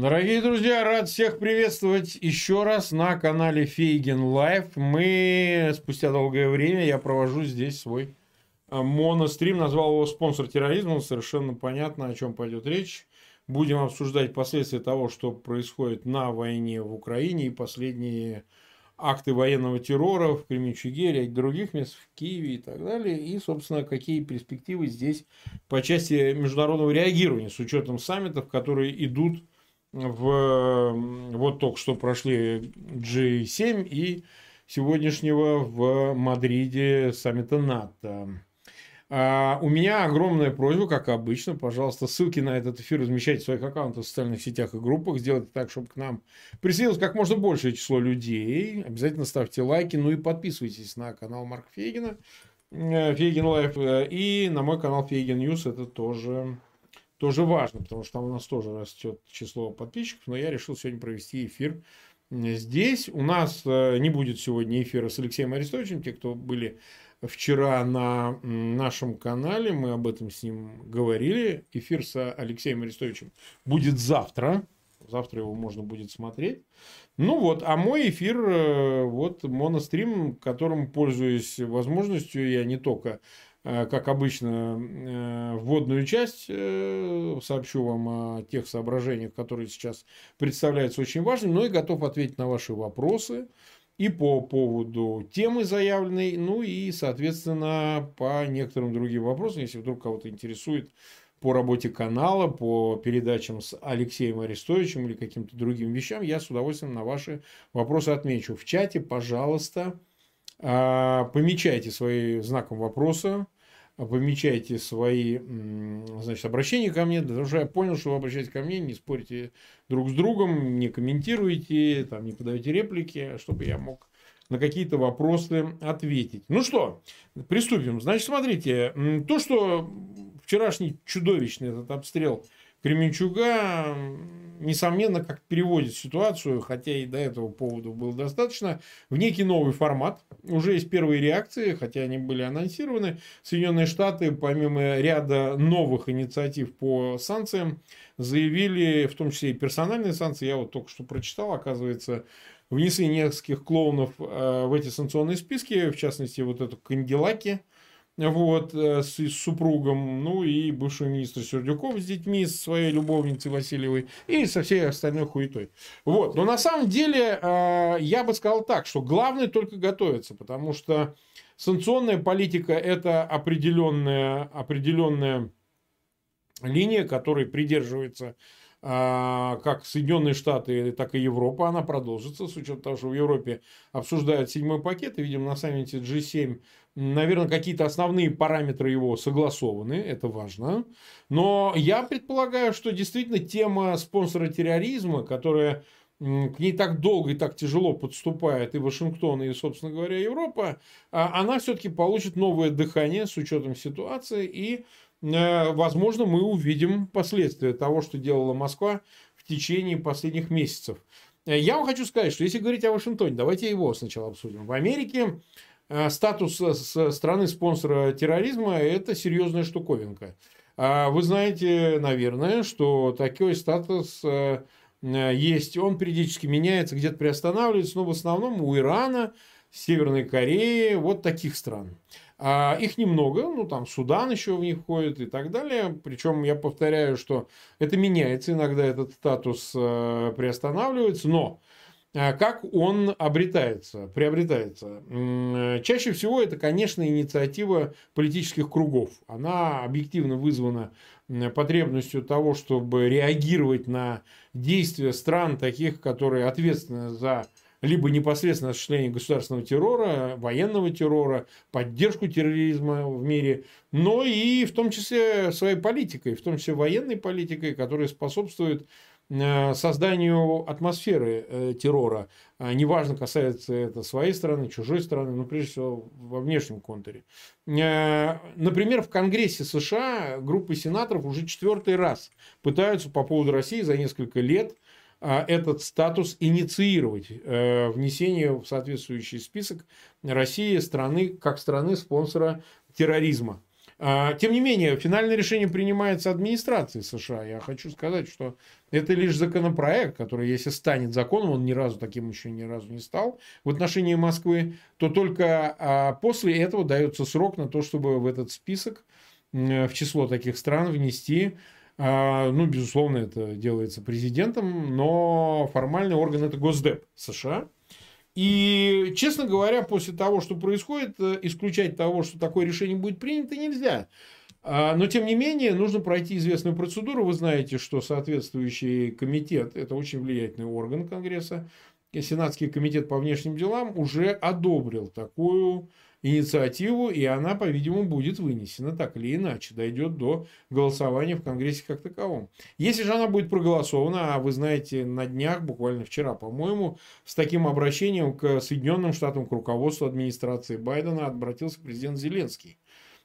Дорогие друзья, рад всех приветствовать еще раз на канале Фейгин Live. Мы спустя долгое время, я провожу здесь свой а, монострим, назвал его «Спонсор терроризма», совершенно понятно, о чем пойдет речь. Будем обсуждать последствия того, что происходит на войне в Украине и последние акты военного террора в Кременчуге, и других мест, в Киеве и так далее. И, собственно, какие перспективы здесь по части международного реагирования с учетом саммитов, которые идут в, вот только что прошли G7 и сегодняшнего в Мадриде саммита НАТО. А у меня огромная просьба, как обычно, пожалуйста, ссылки на этот эфир размещайте в своих аккаунтах в социальных сетях и группах, сделайте так, чтобы к нам присоединилось как можно большее число людей. Обязательно ставьте лайки, ну и подписывайтесь на канал Марка Фейгина, э, Фейгин Live, э, и на мой канал Фейгин News, это тоже тоже важно, потому что там у нас тоже растет число подписчиков, но я решил сегодня провести эфир здесь. У нас э, не будет сегодня эфира с Алексеем Арестовичем, те, кто были вчера на нашем канале, мы об этом с ним говорили. Эфир с Алексеем Арестовичем будет завтра. Завтра его можно будет смотреть. Ну вот, а мой эфир, э, вот монострим, которым пользуюсь возможностью, я не только как обычно, э, вводную часть э, сообщу вам о тех соображениях, которые сейчас представляются очень важными, но и готов ответить на ваши вопросы и по поводу темы заявленной, ну и, соответственно, по некоторым другим вопросам, если вдруг кого-то интересует по работе канала, по передачам с Алексеем Арестовичем или каким-то другим вещам, я с удовольствием на ваши вопросы отмечу. В чате, пожалуйста, помечайте свои знаком вопроса, помечайте свои значит, обращения ко мне, что я понял, что вы обращаетесь ко мне, не спорите друг с другом, не комментируйте, там, не подаете реплики, чтобы я мог на какие-то вопросы ответить. Ну что, приступим. Значит, смотрите, то, что вчерашний чудовищный этот обстрел Кременчуга, несомненно, как переводит ситуацию, хотя и до этого поводов было достаточно, в некий новый формат. Уже есть первые реакции, хотя они были анонсированы. Соединенные Штаты, помимо ряда новых инициатив по санкциям, заявили, в том числе и персональные санкции, я вот только что прочитал, оказывается, внесли нескольких клоунов э, в эти санкционные списки, в частности, вот эту Кандилаки, вот, э, с, с супругом, ну и бывший министр Сердюков с детьми, с своей любовницей Васильевой и со всей остальной хуетой. Вот, но на самом деле э, я бы сказал так, что главное только готовиться, потому что санкционная политика это определенная, определенная линия, которой придерживается а, как Соединенные Штаты, так и Европа, она продолжится, с учетом того, что в Европе обсуждают седьмой пакет, и, видим, на саммите G7 наверное, какие-то основные параметры его согласованы, это важно. Но я предполагаю, что действительно тема спонсора терроризма, которая к ней так долго и так тяжело подступает и Вашингтон, и, собственно говоря, Европа, а, она все-таки получит новое дыхание с учетом ситуации, и, э, возможно, мы увидим последствия того, что делала Москва в течение последних месяцев. Я вам хочу сказать, что если говорить о Вашингтоне, давайте его сначала обсудим. В Америке Э, статус страны-спонсора терроризма – это серьезная штуковинка. А вы знаете, наверное, что такой статус э, есть, он периодически меняется, где-то приостанавливается, но в основном у Ирана, Северной Кореи, вот таких стран. А их немного, ну там Судан еще в них входит и так далее. Причем я повторяю, что это меняется, иногда этот статус э, приостанавливается, но как он обретается, приобретается? Чаще всего это, конечно, инициатива политических кругов. Она объективно вызвана потребностью того, чтобы реагировать на действия стран, таких, которые ответственны за либо непосредственно осуществление государственного террора, военного террора, поддержку терроризма в мире, но и в том числе своей политикой, в том числе военной политикой, которая способствует Э, созданию атмосферы э, террора. А неважно, касается это своей страны, чужой страны, но прежде всего во внешнем контуре. Э, например, в Конгрессе США группы сенаторов уже четвертый раз пытаются по поводу России за несколько лет этот статус инициировать, внесение в соответствующий список России страны как страны спонсора терроризма. А, тем не менее, финальное решение принимается администрацией США. Я хочу сказать, что это лишь законопроект, который, если станет законом, он ни разу таким еще ни разу не стал в отношении Москвы, то только а, после этого дается срок на то, чтобы в этот список, в число таких стран внести а, ну, безусловно, это делается президентом, но формальный орган это Госдеп США. И, честно говоря, после того, что происходит, э, исключать того, что такое решение будет принято, нельзя. А, но, тем не менее, нужно пройти известную процедуру. Вы знаете, что соответствующий комитет, это очень влиятельный орган Конгресса, Сенатский комитет по внешним делам уже одобрил такую инициативу, и она, по-видимому, будет вынесена так или иначе, дойдет до голосования в Конгрессе как таковом. Если же она будет проголосована, а вы знаете, на днях, буквально вчера, по-моему, с таким обращением к Соединенным Штатам, к руководству администрации Байдена обратился президент Зеленский.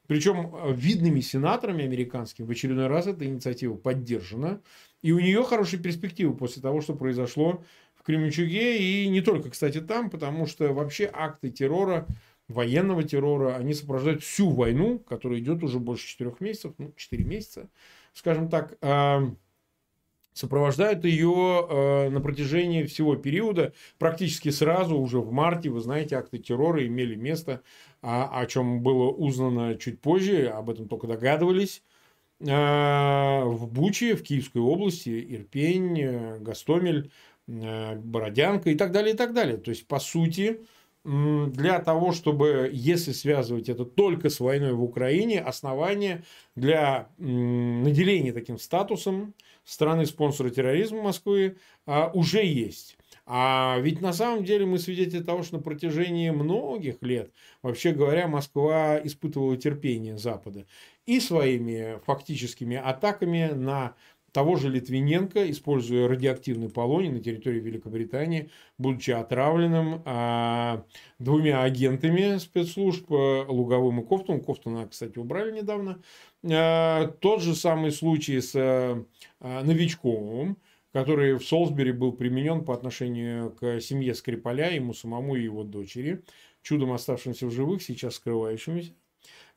Причем видными сенаторами американскими в очередной раз эта инициатива поддержана. И у нее хорошие перспективы после того, что произошло в Кременчуге. И не только, кстати, там, потому что вообще акты террора военного террора, они сопровождают всю войну, которая идет уже больше четырех месяцев, ну, четыре месяца, скажем так, сопровождают ее а, на протяжении всего периода. Практически сразу, уже в марте, вы знаете, акты террора имели место, а, о чем было узнано чуть позже, об этом только догадывались. В Буче, в Киевской области, Ирпень, Гастомель, Бородянка и так далее, и так далее. То есть, по сути, для того, чтобы, если связывать это только с войной в Украине, основания для наделения таким статусом страны-спонсора терроризма Москвы а, уже есть. А ведь на самом деле мы свидетели того, что на протяжении многих лет, вообще говоря, Москва испытывала терпение Запада и своими фактическими атаками на того же Литвиненко, используя радиоактивный полоний на территории Великобритании, будучи отравленным а, двумя агентами спецслужб, а, Луговым и Кофтоном. Кофтона, кстати, убрали недавно. А, тот же самый случай с а, Новичковым, который в Солсбери был применен по отношению к семье Скрипаля, ему самому и его дочери, чудом оставшимся в живых, сейчас скрывающимся.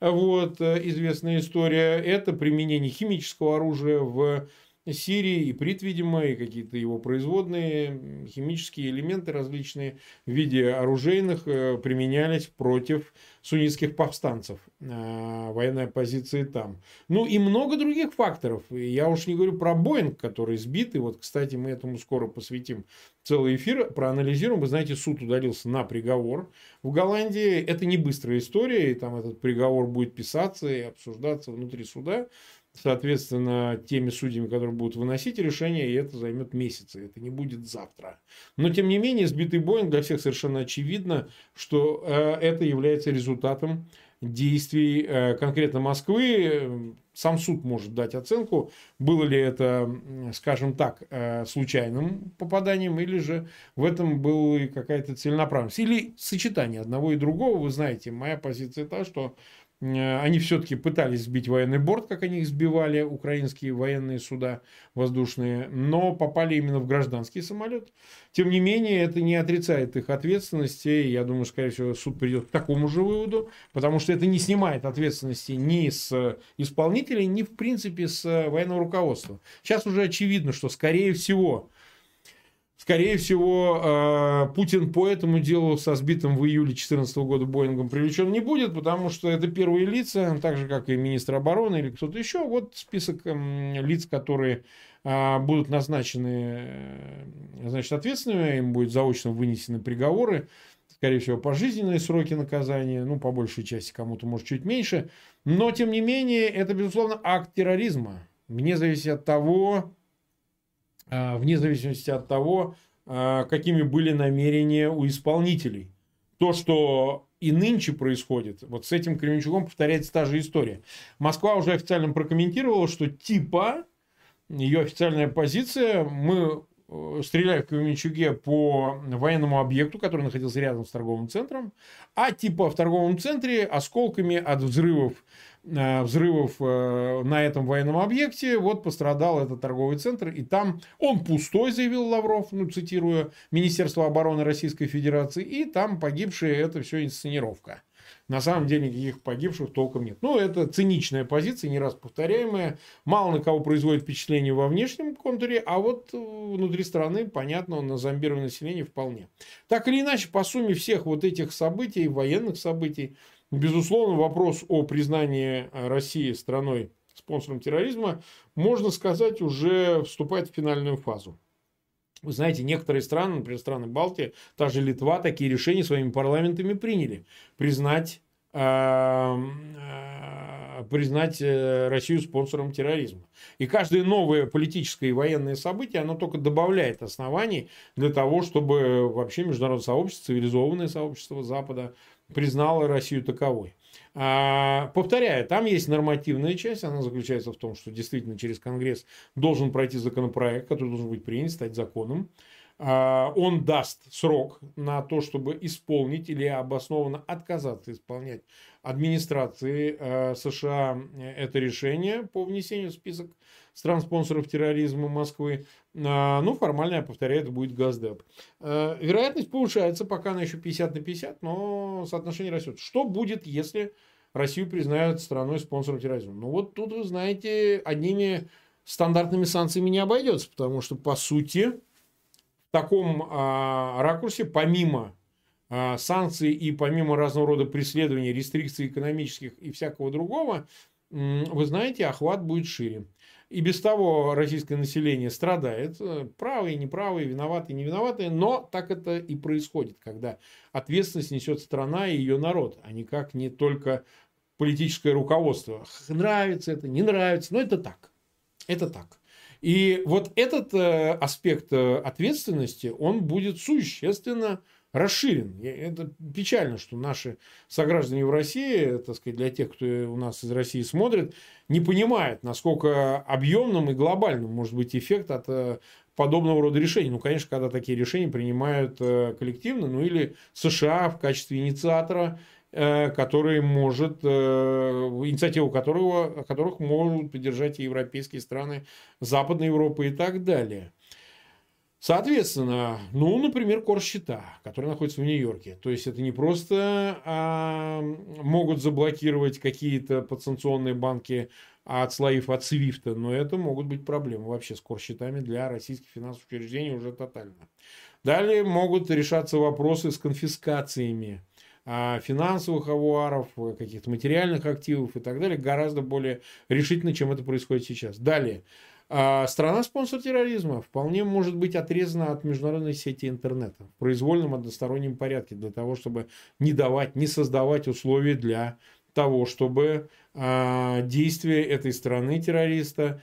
Вот, известная история. Это применение химического оружия в Сирии, и прит, видимо, и какие-то его производные химические элементы различные в виде оружейных э, применялись против суннитских повстанцев. Э, военной оппозиции там. Ну и много других факторов. Я уж не говорю про Боинг, который сбит. И вот, кстати, мы этому скоро посвятим целый эфир, проанализируем. Вы знаете, суд удалился на приговор в Голландии. Это не быстрая история, и там этот приговор будет писаться и обсуждаться внутри суда соответственно, теми судьями, которые будут выносить решение, и это займет месяцы. Это не будет завтра. Но, тем не менее, сбитый Боинг для всех совершенно очевидно, что э, это является результатом действий э, конкретно Москвы. Сам суд может дать оценку, было ли это, скажем так, э, случайным попаданием, или же в этом была какая-то целенаправленность. Или сочетание одного и другого. Вы знаете, моя позиция та, что они все-таки пытались сбить военный борт, как они их сбивали, украинские военные суда воздушные, но попали именно в гражданский самолет. Тем не менее, это не отрицает их ответственности. Я думаю, скорее всего, суд придет к такому же выводу, потому что это не снимает ответственности ни с исполнителей, ни, в принципе, с военного руководства. Сейчас уже очевидно, что, скорее всего, Скорее всего, э, Путин по этому делу со сбитым в июле 2014 года Боингом привлечен не будет, потому что это первые лица, так же, как и министр обороны или кто-то еще. Вот список эм, лиц, которые э, будут назначены э, значит, ответственными, им будет заочно вынесены приговоры, скорее всего, пожизненные сроки наказания, ну, по большей части, кому-то, может, чуть меньше. Но, тем не менее, это, безусловно, акт терроризма. Вне зависимости от того, вне зависимости от того, а, какими были намерения у исполнителей. То, что и нынче происходит, вот с этим Кременчугом повторяется та же история. Москва уже официально прокомментировала, что типа ее официальная позиция, мы э, стреляли в Кременчуге по военному объекту, который находился рядом с торговым центром, а типа в торговом центре осколками от взрывов взрывов э, на этом военном объекте, вот пострадал этот торговый центр, и там он пустой, заявил Лавров, ну, цитируя Министерство обороны Российской Федерации, и там погибшие, это все инсценировка. на самом деле никаких погибших толком нет. Ну, это циничная позиция, не раз повторяемая. Мало на кого производит впечатление во внешнем контуре, а вот внутри страны, понятно, на зомбированное население вполне. Так или иначе, по сумме всех вот этих событий, военных событий, безусловно, вопрос о признании России страной спонсором терроризма, можно сказать, уже вступает в финальную фазу. Вы знаете, некоторые страны, например, страны Балтии, та же Литва, такие решения своими парламентами приняли. Признать, э, э, признать э, Россию спонсором терроризма. И каждое новое политическое и военное событие, оно только добавляет оснований для того, чтобы вообще международное сообщество, цивилизованное сообщество Запада признало Россию таковой. А, повторяю, там есть нормативная часть, она заключается в том, что действительно через Конгресс должен пройти законопроект, который должен быть принят, стать законом. А, он даст срок на то, чтобы исполнить или обоснованно отказаться исполнять администрации а, США это решение по внесению в список стран-спонсоров терроризма Москвы. Ну, формально, я повторяю, это будет Газдеп. Вероятность повышается, пока она еще 50 на 50, но соотношение растет. Что будет, если Россию признают страной-спонсором терроризма. Ну вот тут, вы знаете, одними стандартными санкциями не обойдется, потому что, по сути, в таком а, ракурсе, помимо а, санкций и помимо разного рода преследований, рестрикций экономических и всякого другого, вы знаете, охват будет шире. И без того российское население страдает, э, правые, неправые, виноватые, не виноватые, но так это и происходит, когда ответственность несет страна и ее народ, а никак не только политическое руководство. Нравится это, не нравится, но это так. Это так. И вот этот э, аспект э, ответственности, он будет существенно расширен. Это печально, что наши сограждане в России, так сказать, для тех, кто у нас из России смотрит, не понимают, насколько объемным и глобальным может быть эффект от э, подобного рода решений. Ну, конечно, когда такие решения принимают э, коллективно, ну или США в качестве инициатора Э, который может, инициативу которого, которых могут поддержать и европейские страны, Западной Европы и так далее. Соответственно, ну, например, Корсчета, который находится в Нью-Йорке. То есть, это не просто а, могут заблокировать какие-то подсанкционные банки, отслоив от Свифта, но это могут быть проблемы вообще с корсчетами для российских финансовых учреждений уже тотально. Далее могут решаться вопросы с конфискациями а, финансовых авуаров, каких-то материальных активов и так далее гораздо более решительно, чем это происходит сейчас. Далее. А, страна-спонсор терроризма вполне может быть отрезана от международной сети интернета в произвольном одностороннем порядке для того, чтобы не давать, не создавать условия для того, чтобы а, действия этой страны террориста,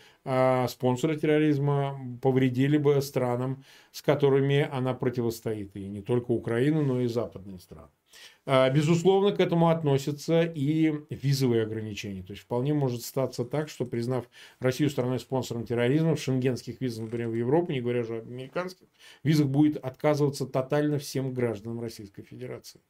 спонсора терроризма повредили бы странам, с которыми она противостоит. И не только Украину, но и западные страны. А, безусловно, к этому относятся и визовые ограничения. То есть, вполне может статься так, что, признав Россию страной-спонсором терроризма, в шенгенских визах, например, в Европе, не говоря уже о американских, визах будет отказываться тотально всем гражданам Российской Федерации.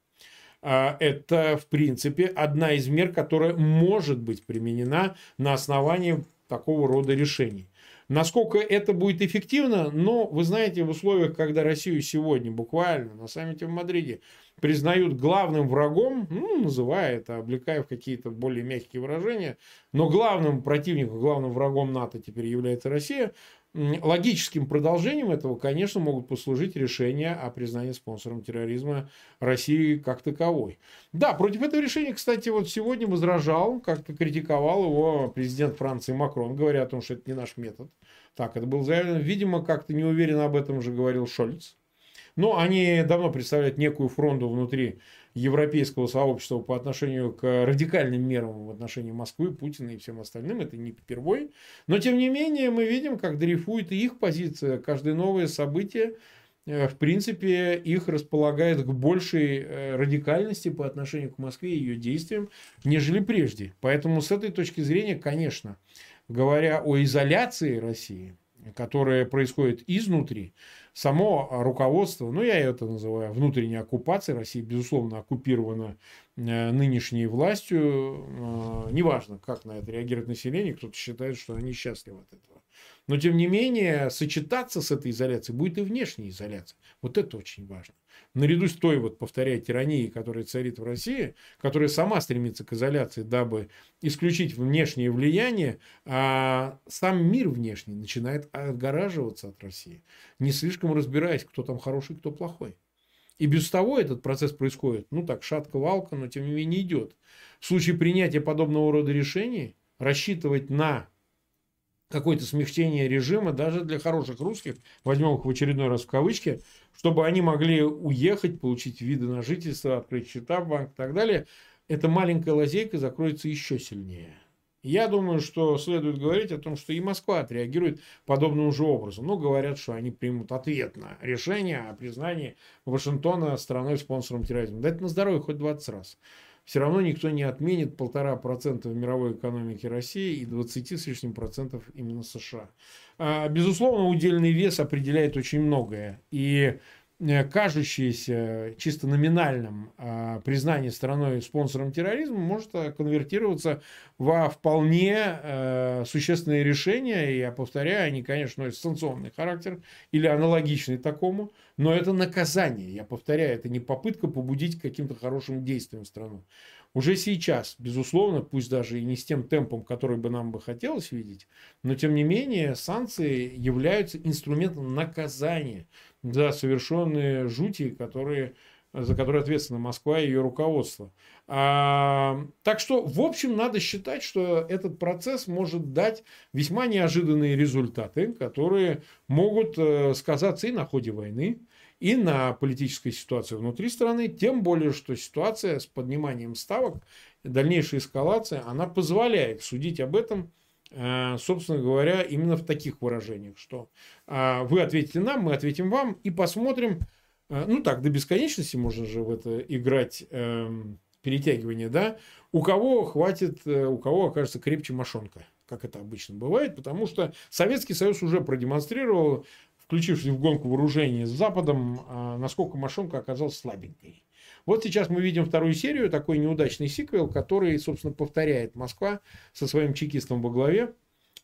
А, это, в принципе, одна из мер, которая может быть применена на основании такого рода решений. Насколько это будет эффективно, но вы знаете, в условиях, когда Россию сегодня буквально на саммите в Мадриде признают главным врагом, ну, называя это, облекая в какие-то более мягкие выражения, но главным противником, главным врагом НАТО теперь является Россия, логическим продолжением этого, конечно, могут послужить решения о признании спонсором терроризма России как таковой. Да, против этого решения, кстати, вот сегодня возражал, как-то критиковал его президент Франции Макрон, говоря о том, что это не наш метод. Так, это было заявлено. Видимо, как-то не уверенно об этом уже говорил Шольц. Но они давно представляют некую фронту внутри европейского сообщества по отношению к радикальным мерам в отношении Москвы, Путина и всем остальным. Это не впервой. Но, тем не менее, мы видим, как дрейфует и их позиция. Каждое новое событие э, в принципе, их располагает к большей э, радикальности по отношению к Москве и ее действиям, нежели прежде. Поэтому с этой точки зрения, конечно, говоря о изоляции России, которая происходит изнутри, само руководство, ну я это называю внутренней оккупацией, Россия безусловно оккупирована э, нынешней властью, э, неважно, как на это реагирует население, кто-то считает, что они счастливы от этого. Но, тем не менее, сочетаться с этой изоляцией будет и внешняя изоляция. Вот это очень важно. Наряду с той, вот, повторяю, тиранией, которая царит в России, которая сама стремится к изоляции, дабы исключить внешнее влияние, а сам мир внешний начинает отгораживаться от России, не слишком разбираясь, кто там хороший, кто плохой. И без того этот процесс происходит, ну так, шатко-валко, но тем не менее идет. В случае принятия подобного рода решений рассчитывать на какое-то смягчение режима даже для хороших русских, возьмем их в очередной раз в кавычки, чтобы они могли уехать, получить виды на жительство, открыть счета в банк и так далее, эта маленькая лазейка закроется еще сильнее. Я думаю, что следует говорить о том, что и Москва отреагирует подобным же образом. Ну, говорят, что они примут ответ на решение о признании Вашингтона страной-спонсором терроризма. Да это на здоровье хоть 20 раз все равно никто не отменит полтора процента мировой экономике России и 20 с лишним процентов именно США. А, безусловно, удельный вес определяет очень многое. И кажущееся чисто номинальным э, признание страной спонсором терроризма может э, конвертироваться во вполне э, существенные решения. Я повторяю, они, конечно, носят санкционный характер или аналогичный такому, но это наказание. Я повторяю, это не попытка побудить каким-то хорошим действием страну. Уже сейчас, безусловно, пусть даже и не с тем темпом, который бы нам бы хотелось видеть, но тем не менее санкции являются инструментом наказания за совершенные жути, которые, за которые ответственна Москва и ее руководство. А, так что, в общем, надо считать, что этот процесс может дать весьма неожиданные результаты, которые могут э, сказаться и на ходе войны, и на политической ситуации внутри страны, тем более, что ситуация с подниманием ставок, дальнейшая эскалация, она позволяет судить об этом, собственно говоря, именно в таких выражениях, что э, вы ответите нам, мы ответим вам и посмотрим, э, ну так, до бесконечности можно же в это играть эм, перетягивание, да, у кого хватит, у кого окажется крепче мошонка как это обычно бывает, потому что Советский Союз уже продемонстрировал включившись в гонку вооружений с Западом, а, насколько мошонка оказалась слабенькой. Вот сейчас мы видим вторую серию, такой неудачный сиквел, который, собственно, повторяет Москва со своим чекистом во главе.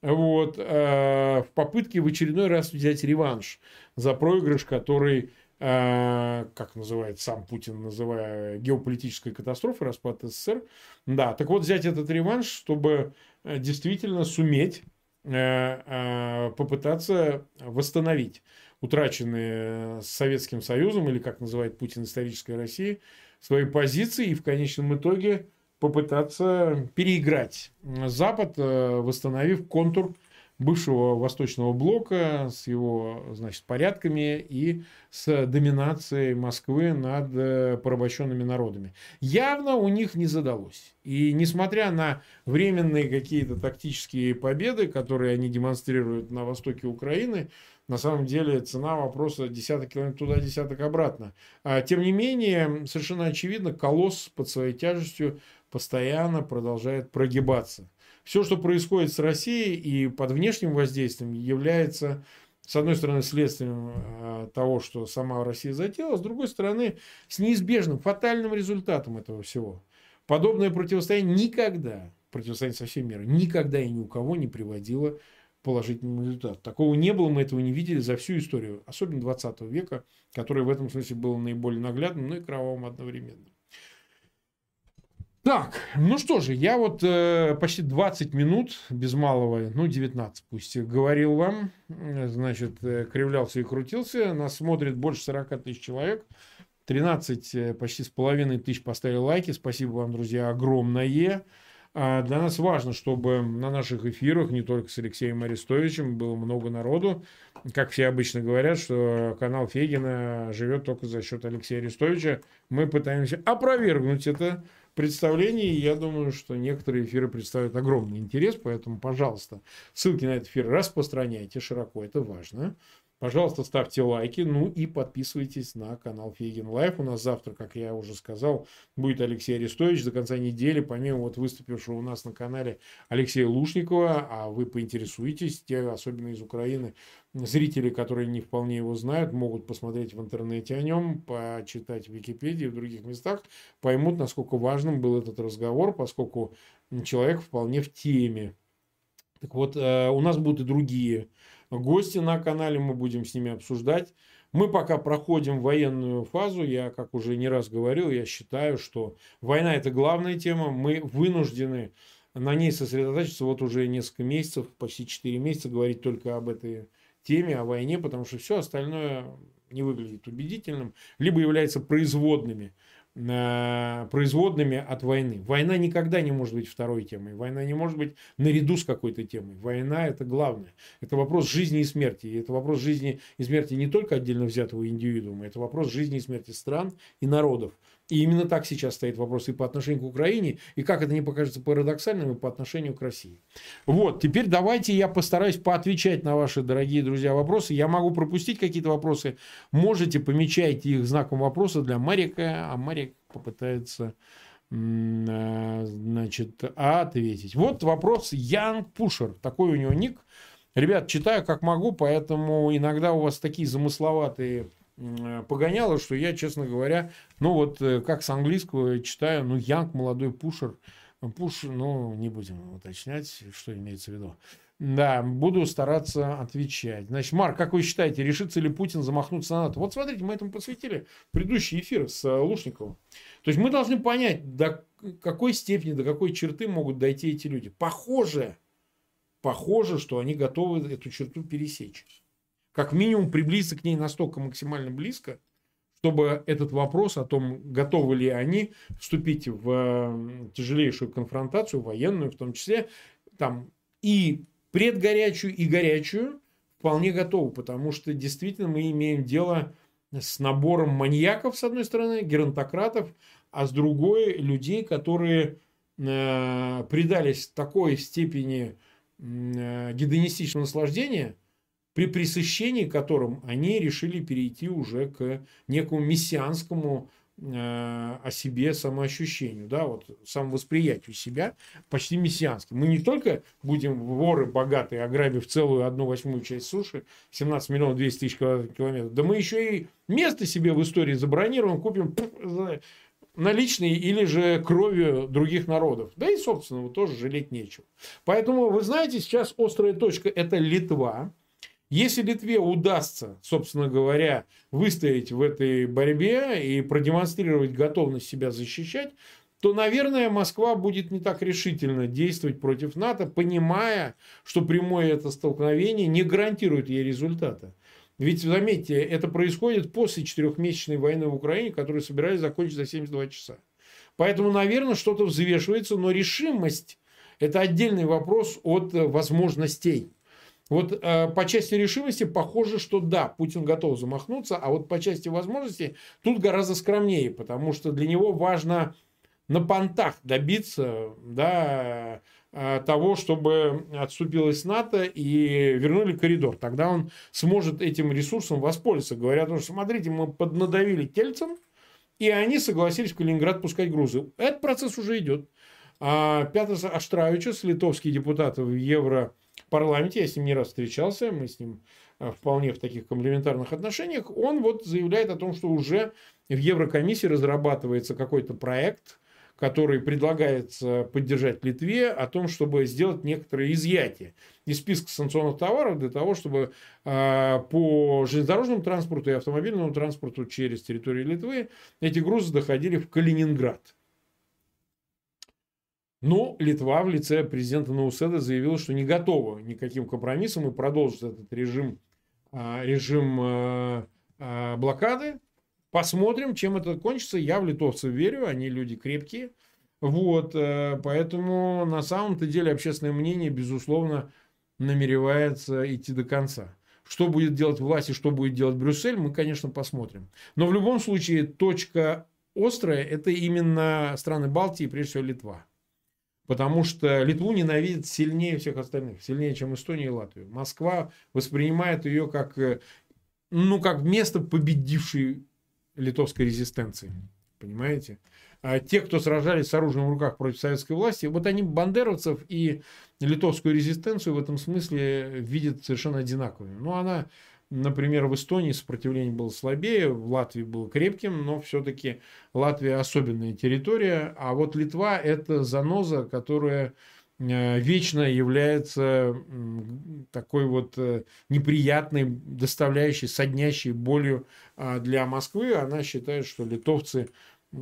Вот, э, в попытке в очередной раз взять реванш за проигрыш, который, э, как называет сам Путин, называя геополитической катастрофой, распад СССР. Да, так вот взять этот реванш, чтобы э, действительно суметь попытаться восстановить утраченные Советским Союзом, или как называет Путин исторической России, свои позиции и в конечном итоге попытаться переиграть Запад, э, восстановив контур бывшего Восточного блока с его значит, порядками и с доминацией Москвы над э, порабощенными народами. Явно у них не задалось. И несмотря на временные какие-то тактические победы, которые они демонстрируют на востоке Украины, на самом деле цена вопроса десяток километров туда, десяток обратно. А, тем не менее, совершенно очевидно, колосс под своей тяжестью постоянно продолжает прогибаться все, что происходит с Россией и под внешним воздействием, является, с одной стороны, следствием э, того, что сама Россия затеяла, с другой стороны, с неизбежным, фатальным результатом этого всего. Подобное противостояние никогда, противостояние со всем миром, никогда и ни у кого не приводило положительный результат. Такого не было, мы этого не видели за всю историю, особенно 20 века, который в этом смысле был наиболее наглядным, но и кровавым одновременно. Так, ну что же, я вот э, почти 20 минут, без малого, ну 19 пусть, говорил вам, значит, э, кривлялся и крутился, нас смотрит больше 40 тысяч человек, 13 э, почти с половиной тысяч поставили лайки, спасибо вам, друзья, огромное. А для нас важно, чтобы на наших эфирах, не только с Алексеем Арестовичем, было много народу. Как все обычно говорят, что канал Фейгина живет только за счет Алексея Арестовича. Мы пытаемся опровергнуть это представлений. Я думаю, что некоторые эфиры представляют огромный интерес, поэтому, пожалуйста, ссылки на этот эфир распространяйте широко, это важно. Пожалуйста, ставьте лайки, ну и подписывайтесь на канал Фейгин Live. У нас завтра, как я уже сказал, будет Алексей Арестович. До конца недели, помимо вот выступившего у нас на канале Алексея Лушникова, а вы поинтересуетесь, те, особенно из Украины, зрители, которые не вполне его знают, могут посмотреть в интернете о нем, почитать в Википедии, в других местах, поймут, насколько важным был этот разговор, поскольку человек вполне в теме Так вот, э, у нас будут и другие гости на канале, мы будем с ними обсуждать. Мы пока проходим военную фазу. Я, как уже не раз говорил, я считаю, что война – это главная тема. Мы вынуждены на ней сосредоточиться вот уже несколько месяцев, почти 4 месяца, говорить только об этой теме, о войне, потому что все остальное не выглядит убедительным, либо является производными производными от войны. Война никогда не может быть второй темой. Война не может быть наряду с какой-то темой. Война – это главное. Это вопрос жизни и смерти. И это вопрос жизни и смерти не только отдельно взятого индивидуума. Это вопрос жизни и смерти стран и народов. И именно так сейчас стоит вопрос и по отношению к Украине, и как это не покажется парадоксальным, и по отношению к России. Вот, теперь давайте я постараюсь поотвечать на ваши, дорогие друзья, вопросы. Я могу пропустить какие-то вопросы. Можете, помечайте их знаком вопроса для Марика, а Марик попытается э, значит, ответить. Вот вопрос Young Pusher. Такой у него ник. Ребят, читаю как могу, поэтому иногда у вас такие замысловатые погоняло, что я, честно говоря, ну вот э, как с английского читаю, ну, Янг, молодой пушер, пуш, ну, не будем уточнять, что имеется в виду. Да, буду стараться отвечать. Значит, Марк, как вы считаете, решится ли Путин замахнуться на НАТО? Вот смотрите, мы этому посвятили предыдущий эфир с э, Лушниковым. То есть мы должны понять, до какой степени, до какой черты могут дойти эти люди. Похоже, похоже, что они готовы эту черту пересечь как минимум приблизиться к ней настолько максимально близко, чтобы этот вопрос о том, готовы ли они вступить в тяжелейшую конфронтацию, военную в том числе, там и предгорячую, и горячую, вполне готовы, потому что действительно мы имеем дело с набором маньяков, с одной стороны, геронтократов, а с другой людей, которые э, предались такой степени э, гедонистичного наслаждения – при пресыщении которым они решили перейти уже к некому мессианскому э, о себе самоощущению, да, вот самовосприятию себя почти мессианским. Мы не только будем воры богатые, ограбив целую одну восьмую часть суши, 17 миллионов 200 тысяч километров, да мы еще и место себе в истории забронируем, купим наличные или же кровью других народов. Да и собственного тоже жалеть нечего. Поэтому, вы знаете, сейчас острая точка – это Литва. Если Литве удастся, собственно говоря, выстоять в этой борьбе и продемонстрировать готовность себя защищать, то, наверное, Москва будет не так решительно действовать против НАТО, понимая, что прямое это столкновение не гарантирует ей результата. Ведь, заметьте, это происходит после четырехмесячной войны в Украине, которую собирались закончить за 72 часа. Поэтому, наверное, что-то взвешивается, но решимость – это отдельный вопрос от возможностей. Вот э, по части решимости похоже, что да, Путин готов замахнуться, а вот по части возможностей тут гораздо скромнее, потому что для него важно на понтах добиться да, э, того, чтобы отступилась НАТО и вернули коридор. Тогда он сможет этим ресурсом воспользоваться. Говорят, что смотрите, мы поднадавили тельцем, и они согласились в Калининград пускать грузы. Этот процесс уже идет. А Пятас Аштравичус, литовский депутат в Евро парламенте, я с ним не раз встречался, мы с ним э, вполне в таких комплементарных отношениях, он вот заявляет о том, что уже в Еврокомиссии разрабатывается какой-то проект, который предлагается поддержать Литве, о том, чтобы сделать некоторые изъятия из списка санкционных товаров для того, чтобы э, по железнодорожному транспорту и автомобильному транспорту через территорию Литвы эти грузы доходили в Калининград. Но Литва в лице президента Науседа заявила, что не готова никаким компромиссом и продолжит этот режим, а, режим а, а, блокады. Посмотрим, чем это кончится. Я в литовцев верю, они люди крепкие. Вот, э, поэтому на самом-то деле общественное мнение, безусловно, намеревается идти до конца. Что будет делать власть и что будет делать Брюссель, мы, конечно, посмотрим. Но в любом случае точка острая – это именно страны Балтии, прежде всего Литва. Потому что Литву ненавидят сильнее всех остальных, сильнее, чем Эстонию и Латвию. Москва воспринимает ее как, э, ну, как место победившей литовской резистенции. Понимаете? А те, кто сражались с оружием в руках против советской власти, вот они бандеровцев и литовскую резистенцию в этом смысле видят совершенно одинаковыми. Ну, она Например, в Эстонии сопротивление было слабее, в Латвии было крепким, но все-таки Латвия особенная территория, а вот Литва – это заноза, которая э, вечно является такой вот э, неприятной, доставляющей, соднящей болью а, для Москвы. Она считает, что литовцы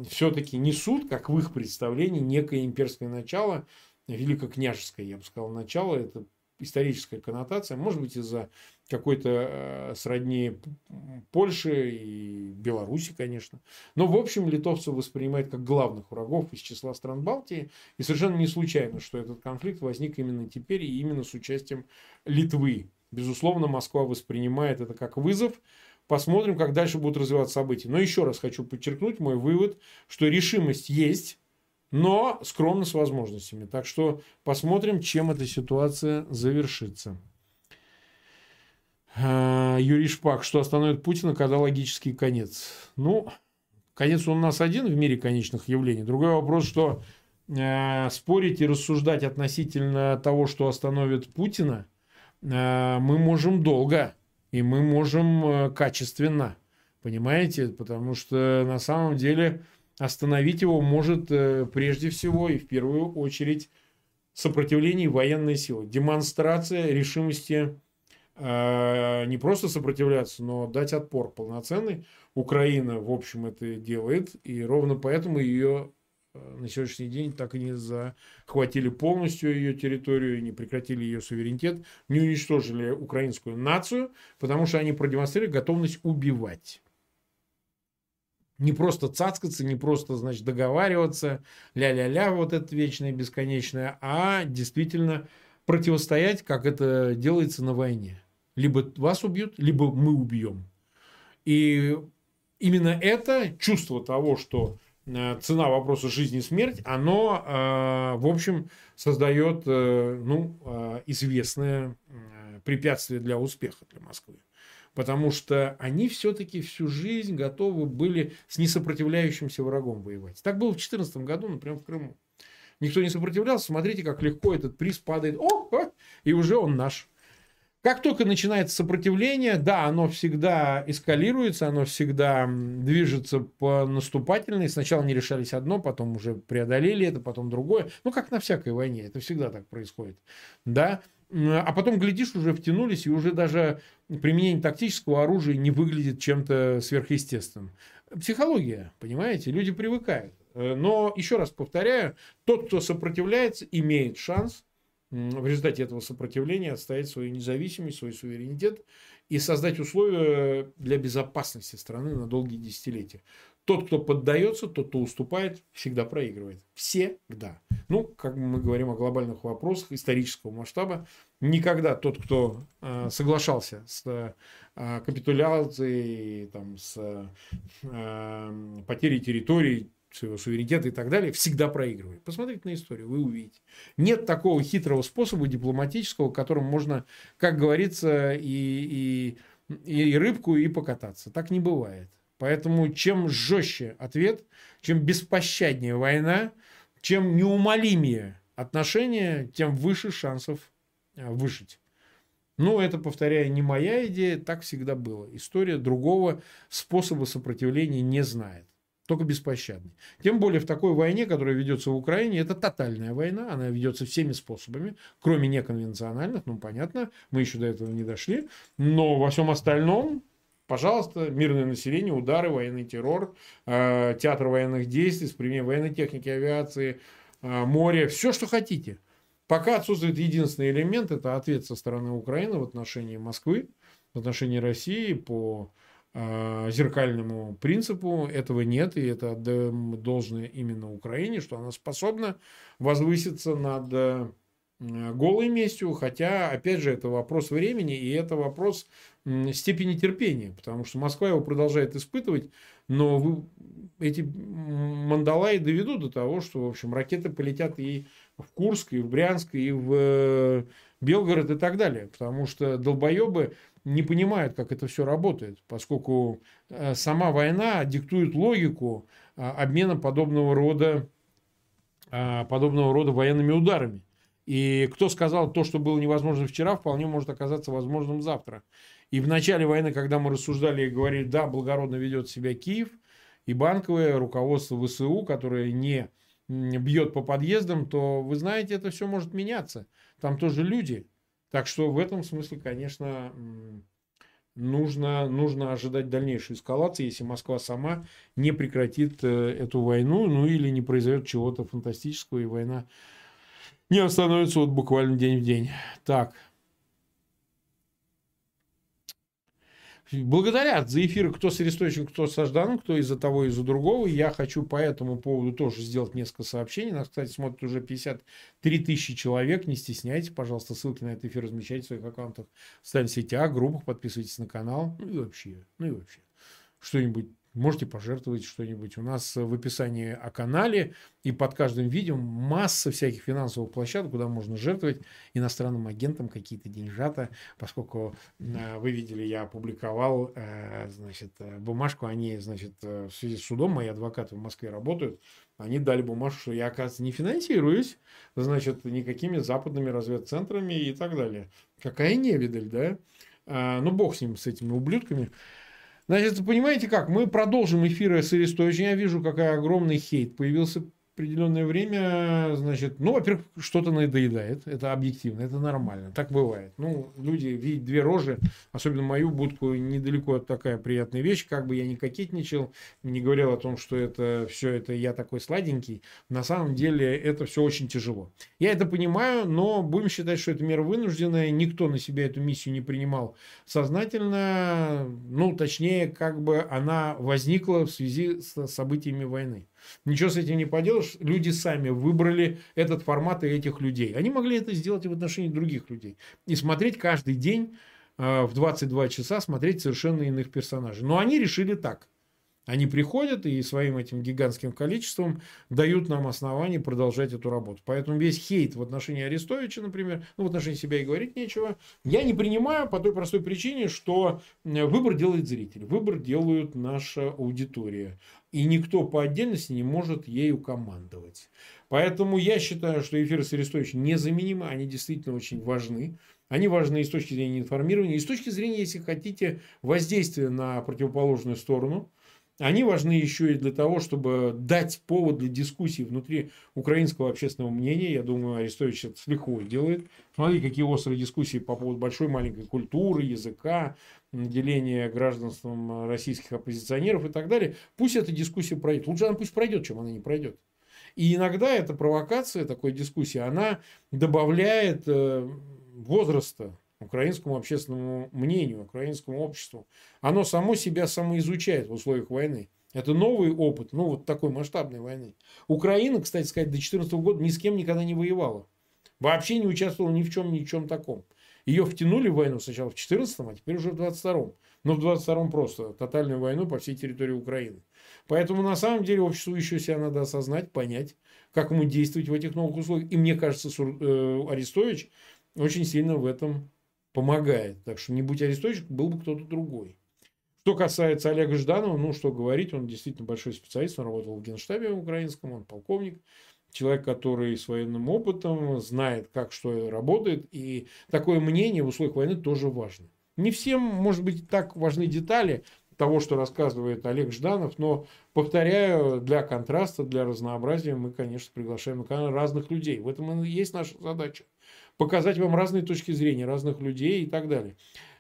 все-таки несут, как в их представлении, некое имперское начало, великокняжеское, я бы сказал, начало. Это историческая коннотация, может быть, из-за какой-то э, сродни Польши и Беларуси, конечно. Но, в общем, литовцев воспринимают как главных врагов из числа стран Балтии. И совершенно не случайно, что этот конфликт возник именно теперь и именно с участием Литвы. Безусловно, Москва воспринимает это как вызов. Посмотрим, как дальше будут развиваться события. Но еще раз хочу подчеркнуть мой вывод, что решимость есть, но скромно с возможностями. Так что посмотрим, чем эта ситуация завершится. А, Юрий Шпак, что остановит Путина, когда логический конец? Ну, конец он у нас один в мире конечных явлений. Другой вопрос, что э, спорить и рассуждать относительно того, что остановит Путина, э, мы можем долго и мы можем э, качественно. Понимаете? Потому что на самом деле Остановить его может э, прежде всего и в первую очередь сопротивление военной силы. Демонстрация решимости не просто сопротивляться, но дать отпор полноценный. Украина, в общем, это делает. И ровно поэтому ее э, на сегодняшний день так и не захватили полностью ее территорию, не прекратили ее суверенитет, не уничтожили украинскую нацию, потому что они продемонстрировали готовность убивать не просто цацкаться, не просто, значит, договариваться, ля-ля-ля, вот это вечное, бесконечное, а действительно противостоять, как это делается на войне. Либо вас убьют, либо мы убьем. И именно это чувство того, что э, цена вопроса жизни и смерть, оно, э, в общем, создает э, ну, известное препятствие для успеха для Москвы потому что они все-таки всю жизнь готовы были с несопротивляющимся врагом воевать. Так было в 2014 году, например, в Крыму. Никто не сопротивлялся, смотрите, как легко этот приз падает, о, о, и уже он наш. Как только начинается сопротивление, да, оно всегда эскалируется, оно всегда движется по наступательной. Сначала не решались одно, потом уже преодолели это, потом другое. Ну, как на всякой войне, это всегда так происходит. Да, а потом, глядишь, уже втянулись, и уже даже применение тактического оружия не выглядит чем-то сверхъестественным. Психология, понимаете, люди привыкают. Э, но, еще раз повторяю, тот, кто сопротивляется, имеет шанс в результате этого сопротивления отстоять свою независимость, свой суверенитет и создать условия для безопасности страны на долгие десятилетия. Тот, кто поддается, тот, кто уступает, всегда проигрывает. Всегда. Ну, как мы говорим о глобальных вопросах исторического масштаба, никогда тот, кто э, соглашался с э, капитуляцией, там, с э, потерей территорий, своего суверенитета и так далее, всегда проигрывает. Посмотрите на историю, вы увидите. Нет такого хитрого способа дипломатического, которым можно, как говорится, и, и, и рыбку, и покататься. Так не бывает. Поэтому чем жестче ответ, чем беспощаднее война, чем неумолимее отношения, тем выше шансов э, выжить. Ну, это, повторяю, не моя идея, так всегда было. История другого способа сопротивления не знает. Только беспощадный. Тем более в такой войне, которая ведется в Украине, это тотальная война, она ведется всеми способами, кроме неконвенциональных, ну понятно, мы еще до этого не дошли, но во всем остальном Пожалуйста, мирное население, удары, военный террор, э, театр военных действий с применением военной техники, авиации, э, море, все, что хотите. Пока отсутствует единственный элемент, это ответ со стороны Украины в отношении Москвы, в отношении России по зеркальному принципу. Этого нет, и это должное именно Украине, что она способна возвыситься над голой местью, хотя, опять же, это вопрос времени, и это вопрос степени терпения, потому что Москва его продолжает испытывать, но вы, эти мандалаи доведут до того, что, в общем, ракеты полетят и в Курск, и в Брянск, и в э, Белгород и так далее, потому что долбоебы не понимают, как это все работает, поскольку э, сама война диктует логику а, обмена подобного рода, а, подобного рода военными ударами. И кто сказал, то, что было невозможно вчера, вполне может оказаться возможным завтра. И в начале войны, когда мы рассуждали и говорили, да, благородно ведет себя Киев, и банковое руководство ВСУ, которое не бьет по подъездам, то вы знаете, это все может меняться. Там тоже люди. Так что в этом смысле, конечно, нужно, нужно ожидать дальнейшей эскалации, если Москва сама не прекратит э, эту войну, ну или не произойдет чего-то фантастического, и война не остановится вот буквально день в день. Так, Благодарят за эфиры кто с Арестовичем, кто с Ажданом, кто из-за того, из-за другого. Я хочу по этому поводу тоже сделать несколько сообщений. Нас, кстати, смотрит уже 53 тысячи человек. Не стесняйтесь, пожалуйста, ссылки на этот эфир размещайте в своих аккаунтах в социальных сетях, группах, подписывайтесь на канал. Ну и вообще, ну и вообще. Что-нибудь Можете пожертвовать что-нибудь. У нас в описании о канале и под каждым видео масса всяких финансовых площадок, куда можно жертвовать иностранным агентам какие-то деньжата, поскольку э, вы видели, я опубликовал э, значит, э, бумажку, они, значит, в связи с судом, мои адвокаты в Москве работают, они дали бумажку, что я, оказывается, не финансируюсь, значит, никакими западными разведцентрами и так далее. Какая невидаль, да? Ну, бог с ним, с этими ублюдками. Значит, понимаете как? Мы продолжим эфиры с Арестовичем. Я вижу, какой огромный хейт появился определенное время, значит, ну, во-первых, что-то надоедает, это объективно, это нормально, так бывает. Ну, люди видят две рожи, особенно мою будку, недалеко от такая приятная вещь, как бы я не кокетничал, не говорил о том, что это все это я такой сладенький, на самом деле это все очень тяжело. Я это понимаю, но будем считать, что это мера вынужденная, никто на себя эту миссию не принимал сознательно, ну, точнее, как бы она возникла в связи с событиями войны. Ничего с этим не поделаешь. Люди сами выбрали этот формат и этих людей. Они могли это сделать и в отношении других людей. И смотреть каждый день э, в 22 часа, смотреть совершенно иных персонажей. Но они решили так. Они приходят и своим этим гигантским количеством дают нам основания продолжать эту работу. Поэтому весь хейт в отношении Арестовича, например, ну, в отношении себя и говорить нечего, я не принимаю по той простой причине, что выбор делает зритель, выбор делают наша аудитория. И никто по отдельности не может ею командовать. Поэтому я считаю, что эфиры с Арестовичем незаменимы, они действительно очень важны. Они важны и с точки зрения информирования, и с точки зрения, если хотите, воздействия на противоположную сторону – они важны еще и для того, чтобы дать повод для дискуссии внутри украинского общественного мнения. Я думаю, Арестович это с лихвой делает. Смотри, какие острые дискуссии по поводу большой маленькой культуры, языка, наделения гражданством российских оппозиционеров и так далее. Пусть эта дискуссия пройдет. Лучше она пусть пройдет, чем она не пройдет. И иногда эта провокация, такой дискуссии, она добавляет э, возраста украинскому общественному мнению, украинскому обществу. Оно само себя самоизучает в условиях войны. Это новый опыт, ну, вот такой масштабной войны. Украина, кстати сказать, до 2014 года ни с кем никогда не воевала. Вообще не участвовала ни в чем, ни в чем таком. Ее втянули в войну сначала в 14 а теперь уже в 22-м. Но в 22-м просто тотальную войну по всей территории Украины. Поэтому на самом деле обществу еще себя надо осознать, понять, как ему действовать в этих новых условиях. И мне кажется, э, Арестович очень сильно в этом помогает. Так что не будь Арестович, был бы кто-то другой. Что касается Олега Жданова, ну что говорить, он действительно большой специалист, он работал в генштабе украинском, он полковник, человек, который с военным опытом знает, как что работает, и такое мнение в условиях войны тоже важно. Не всем, может быть, так важны детали того, что рассказывает Олег Жданов, но, повторяю, для контраста, для разнообразия мы, конечно, приглашаем на канал разных людей. В этом и есть наша задача показать вам разные точки зрения разных людей и так далее.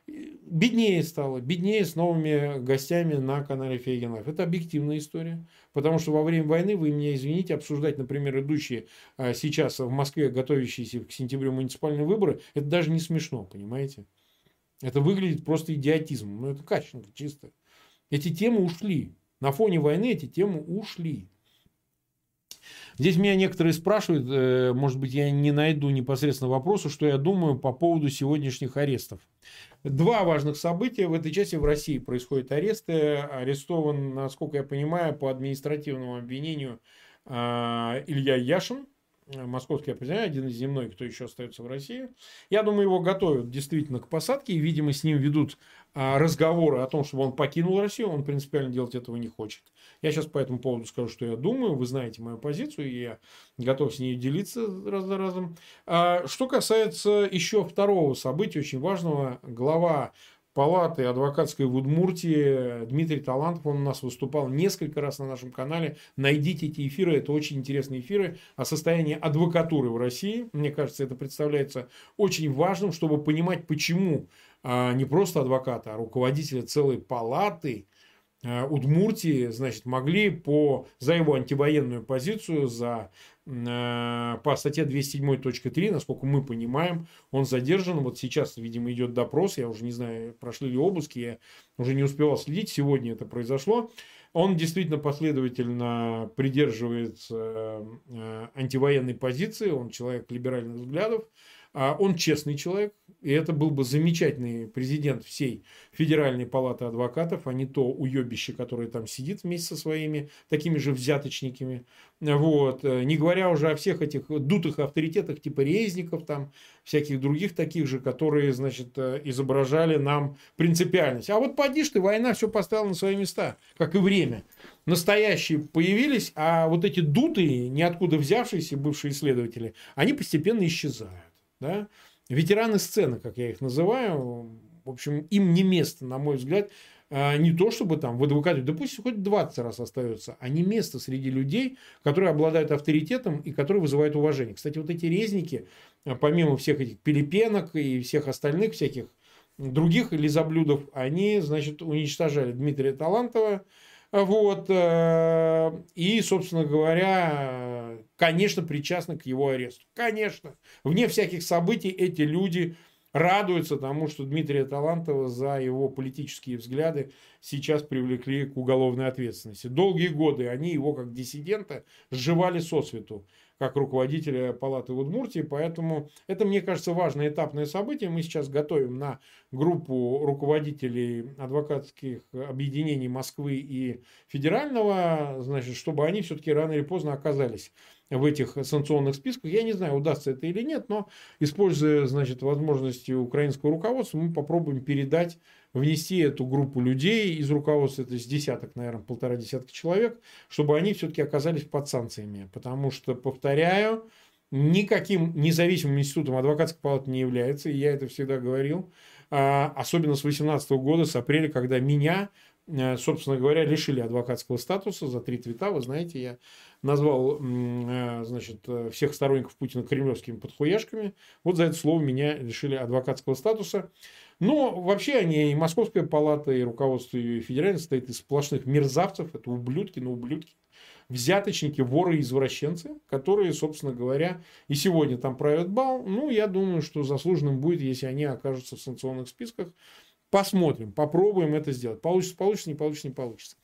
Беднее стало, беднее с новыми гостями на канале Фейгенлайф. Это объективная история. Потому что во время войны, вы меня извините, обсуждать, например, идущие а, сейчас в Москве готовящиеся к сентябрю муниципальные выборы, это даже не смешно, понимаете? Это выглядит просто идиотизмом. Ну, это качество чисто. Эти темы ушли. На фоне войны эти темы ушли. Здесь меня некоторые спрашивают, э, может быть, я не найду непосредственно вопроса, что я думаю по поводу сегодняшних арестов. Два важных события. В этой части в России происходят аресты. Арестован, насколько я понимаю, по административному обвинению а, Илья Яшин, московский оппозиционер, один из земной, кто еще остается в России. Я думаю, его готовят действительно к посадке, и, видимо, с ним ведут разговоры о том, чтобы он покинул Россию. Он принципиально делать этого не хочет. Я сейчас по этому поводу скажу, что я думаю. Вы знаете мою позицию, и я готов с ней делиться раз за разом. А, что касается еще второго события, очень важного, глава палаты адвокатской в Удмуртии. Дмитрий Талантов, он у нас выступал несколько раз на нашем канале. Найдите эти эфиры, это очень интересные эфиры о состоянии адвокатуры в России. Мне кажется, это представляется очень важным, чтобы понимать, почему а, не просто адвоката, а руководителя целой палаты а, Удмуртии, значит, могли по, за его антивоенную позицию, за Э, по статье 207.3, насколько мы понимаем, он задержан. Вот сейчас, видимо, идет допрос. Я уже не знаю, прошли ли обыски, я уже не успевал следить. Сегодня это произошло. Он действительно последовательно придерживается антивоенной позиции. Он человек либеральных взглядов. А он честный человек, и это был бы замечательный президент всей Федеральной палаты адвокатов, а не то уебище, которое там сидит вместе со своими такими же взяточниками. Вот. Не говоря уже о всех этих дутых авторитетах типа резников, там, всяких других таких же, которые, значит, изображали нам принципиальность. А вот поди ты, война все поставила на свои места, как и время. Настоящие появились, а вот эти дутые, ниоткуда взявшиеся бывшие исследователи, они постепенно исчезают. Да? Ветераны сцены, как я их называю, в общем, им не место, на мой взгляд, а, не то чтобы там в адвокате, да хоть 20 раз остается, а не место среди людей, которые обладают авторитетом и которые вызывают уважение. Кстати, вот эти резники, а, помимо всех этих пелепенок и всех остальных всяких других лизоблюдов, они, значит, уничтожали Дмитрия Талантова, вот. Э, и, собственно говоря, конечно, причастны к его аресту. Конечно. Вне всяких событий эти люди радуются тому, что Дмитрия Талантова за его политические взгляды сейчас привлекли к уголовной ответственности. Долгие годы они его как диссидента сживали сосвету как руководителя палаты в Удмуртии, поэтому это, мне кажется, важное этапное событие. Мы сейчас готовим на группу руководителей адвокатских объединений Москвы и федерального, значит, чтобы они все-таки рано или поздно оказались в этих санкционных списках. Я не знаю, удастся это или нет, но используя, значит, возможности украинского руководства, мы попробуем передать внести эту группу людей из руководства, это с десяток, наверное, полтора десятка человек, чтобы они все-таки оказались под санкциями. Потому что, повторяю, никаким независимым институтом адвокатской палаты не является, и я это всегда говорил, а, особенно с 2018 года, с апреля, когда меня, э, собственно говоря, лишили адвокатского статуса за три твита, вы знаете, я назвал э, значит, всех сторонников Путина кремлевскими подхуяшками. Вот за это слово меня лишили адвокатского статуса. Но вообще они, и Московская палата, и руководство ее федеральной состоит из сплошных мерзавцев. Это ублюдки на ублюдки. Взяточники, воры и извращенцы, которые, собственно говоря, и сегодня там правят бал. Ну, я думаю, что заслуженным будет, если они окажутся в санкционных списках. Посмотрим, попробуем это сделать. Получится, получится, не получится, не получится.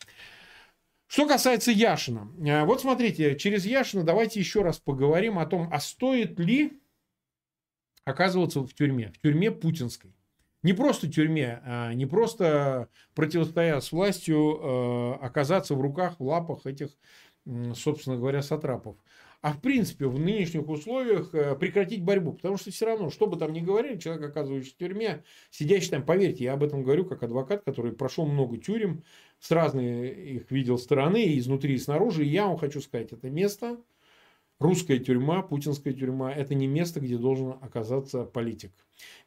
Что касается Яшина. Э, вот смотрите, через Яшина давайте еще раз поговорим о том, а стоит ли оказываться в тюрьме, в тюрьме путинской. Не просто тюрьме, а не просто противостоя с властью, э, оказаться в руках, в лапах этих, собственно говоря, сатрапов. А в принципе в нынешних условиях э, прекратить борьбу. Потому что все равно, что бы там ни говорили, человек оказывается в тюрьме, сидящий там, поверьте, я об этом говорю как адвокат, который прошел много тюрем, с разных их видел стороны, изнутри и снаружи. И я вам хочу сказать, это место, русская тюрьма, путинская тюрьма, это не место, где должен оказаться политик.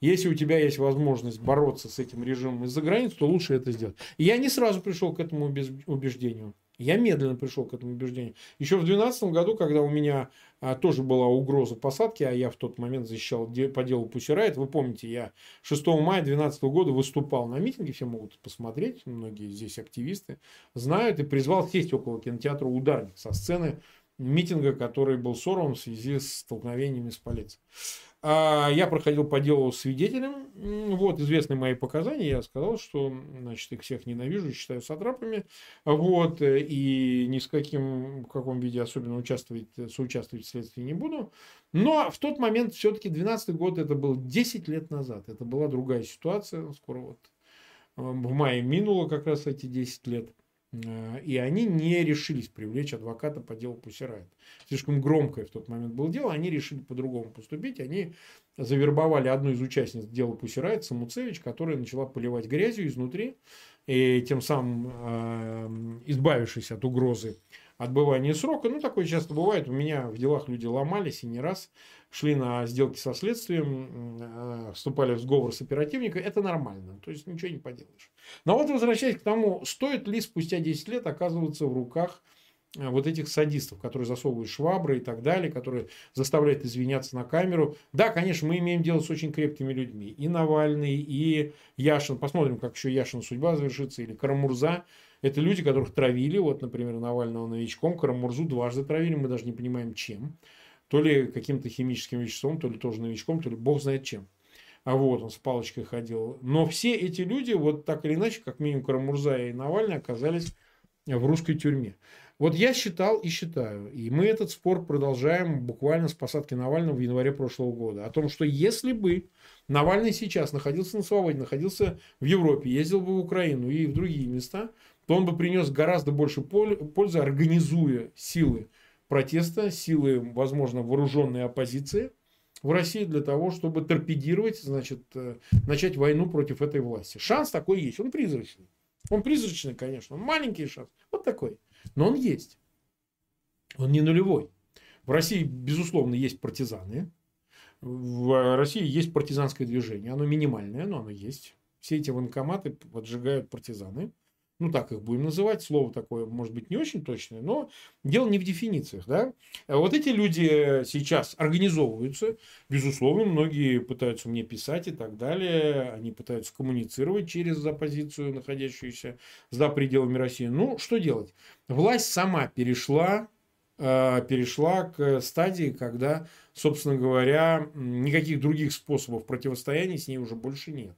Если у тебя есть возможность бороться с этим режимом из-за границ, то лучше это сделать. И я не сразу пришел к этому убеждению. Я медленно пришел к этому убеждению. Еще в 2012 году, когда у меня а, тоже была угроза посадки, а я в тот момент защищал де, по делу Пусирайт. Вы помните, я 6 мая 2012 года выступал на митинге, все могут посмотреть, многие здесь активисты знают, и призвал сесть около кинотеатра «Ударник» со сцены митинга, который был сорван в связи с столкновениями с полицией. А, я проходил по делу свидетелем. Вот, известны мои показания. Я сказал, что, значит, их всех ненавижу, считаю сатрапами. Вот, и ни с каким, в каком виде особенно участвовать, соучаствовать в следствии не буду. Но в тот момент, все-таки 12 год, это был 10 лет назад. Это была другая ситуация. Скоро вот э, в мае минуло как раз эти 10 лет. Э, и они не решились привлечь адвоката по делу Пусирайт. Слишком громкое в тот момент было дело, они решили по-другому поступить. Они завербовали одну из участниц дела Пусирайт, Самуцевич, которая начала поливать грязью изнутри, и тем самым э, избавившись от угрозы отбывания срока. Ну, такое часто бывает. У меня в делах люди ломались и не раз шли на сделки со следствием, э, вступали в сговор с оперативником. Это нормально. То есть ничего не поделаешь. Но вот возвращаясь к тому, стоит ли спустя 10 лет оказываться в руках Э, вот этих садистов, которые засовывают швабры и так далее, которые заставляют извиняться на камеру. Да, конечно, мы имеем дело с очень крепкими людьми. И Навальный, и Яшин. Посмотрим, как еще Яшин судьба завершится. Или Карамурза. Это люди, которых травили. Вот, например, Навального новичком. Карамурзу дважды травили. Мы даже не понимаем, чем. То ли каким-то химическим веществом, то ли тоже новичком, то ли бог знает чем. А вот он с палочкой ходил. Но все эти люди, вот так или иначе, как минимум Карамурза и Навальный, оказались в русской тюрьме. Вот я считал и считаю, и мы этот спор продолжаем буквально с посадки Навального в январе прошлого года, о том, что если бы Навальный сейчас находился на свободе, находился в Европе, ездил бы в Украину и в другие места, то он бы принес гораздо больше пользы, организуя силы протеста, силы, возможно, вооруженной оппозиции в России для того, чтобы торпедировать, значит, э, начать войну против этой власти. Шанс такой есть, он призрачный. Он призрачный, конечно, он маленький шанс, вот такой. Но он есть. Он не нулевой. В России, безусловно, есть партизаны. В России есть партизанское движение. Оно минимальное, но оно есть. Все эти военкоматы поджигают партизаны ну так их будем называть, слово такое может быть не очень точное, но дело не в дефинициях. Да? Вот эти люди сейчас организовываются, безусловно, многие пытаются мне писать и так далее, они пытаются коммуницировать через оппозицию, находящуюся за пределами России. Ну, что делать? Власть сама перешла э, перешла к стадии, когда, собственно говоря, никаких других способов противостояния с ней уже больше нет.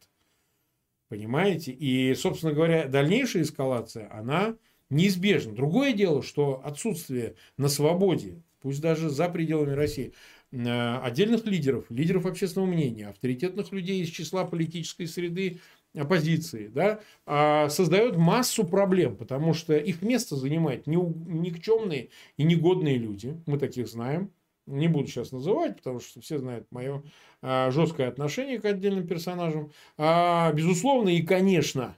Понимаете? И, собственно говоря, дальнейшая эскалация, она неизбежна. Другое дело, что отсутствие на свободе, пусть даже за пределами России, э, отдельных лидеров, лидеров общественного мнения, авторитетных людей из числа политической среды оппозиции, да, а, создает массу проблем, потому что их место занимают никчемные и негодные люди, мы таких знаем, не буду сейчас называть, потому что все знают мое а, жесткое отношение к отдельным персонажам. А, безусловно, и, конечно,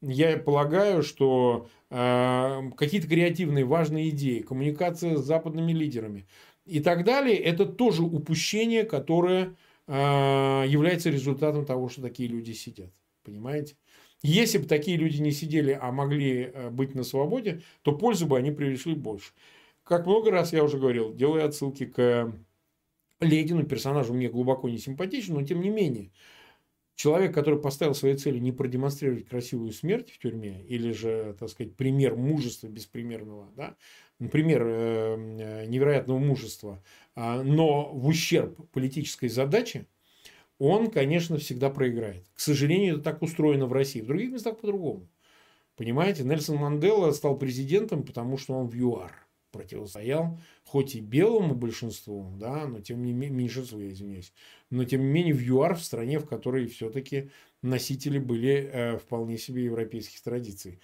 я полагаю, что а, какие-то креативные важные идеи, коммуникация с западными лидерами и так далее, это тоже упущение, которое является результатом того, что такие люди сидят. Понимаете? Если бы такие люди не сидели, а могли быть на свободе, то пользу бы они принесли больше как много раз я уже говорил, делаю отсылки к Ледину, персонажу мне глубоко не симпатичен, но тем не менее, человек, который поставил своей целью не продемонстрировать красивую смерть в тюрьме, или же, так сказать, пример мужества беспримерного, да, пример э, невероятного мужества, а, но в ущерб политической задаче, он, конечно, всегда проиграет. К сожалению, это так устроено в России. В других местах по-другому. Понимаете, Нельсон Мандела стал президентом, потому что он в ЮАР противостоял, хоть и белому большинству, да, но тем не менее, меньшинству, я извиняюсь, но тем не менее в ЮАР, в стране, в которой все-таки носители были э, вполне себе европейских традиций.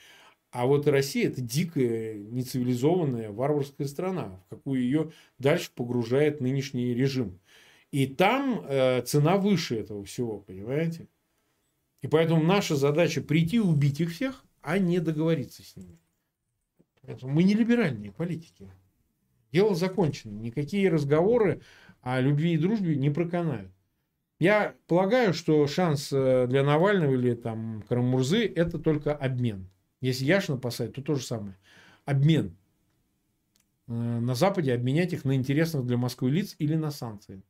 А вот Россия это дикая, нецивилизованная, варварская страна, в какую ее дальше погружает нынешний режим. И там э, цена выше этого всего, понимаете? И поэтому наша задача прийти убить их всех, а не договориться с ними. Мы не либеральные политики. Дело закончено. Никакие разговоры о любви и дружбе не проканают. Я полагаю, что шанс э, для Навального или там Карамурзы – это только обмен. Если Яшина посадят, то то же самое. Обмен. Э, на Западе обменять их на интересных для Москвы лиц или на санкции.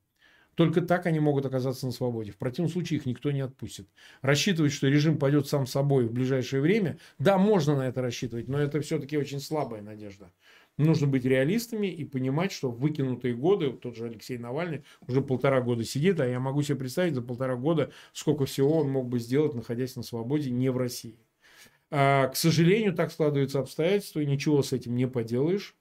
Только так они могут оказаться на свободе. В противном случае их никто не отпустит. Рассчитывать, что режим пойдет сам собой в ближайшее время, да, можно на это рассчитывать, но это все-таки очень слабая надежда. Нужно быть реалистами и понимать, что выкинутые годы, тот же Алексей Навальный уже полтора года сидит, а я могу себе представить за полтора года, сколько всего он мог бы сделать, находясь на свободе не в России. А, к сожалению, так складываются обстоятельства, и ничего с этим не поделаешь.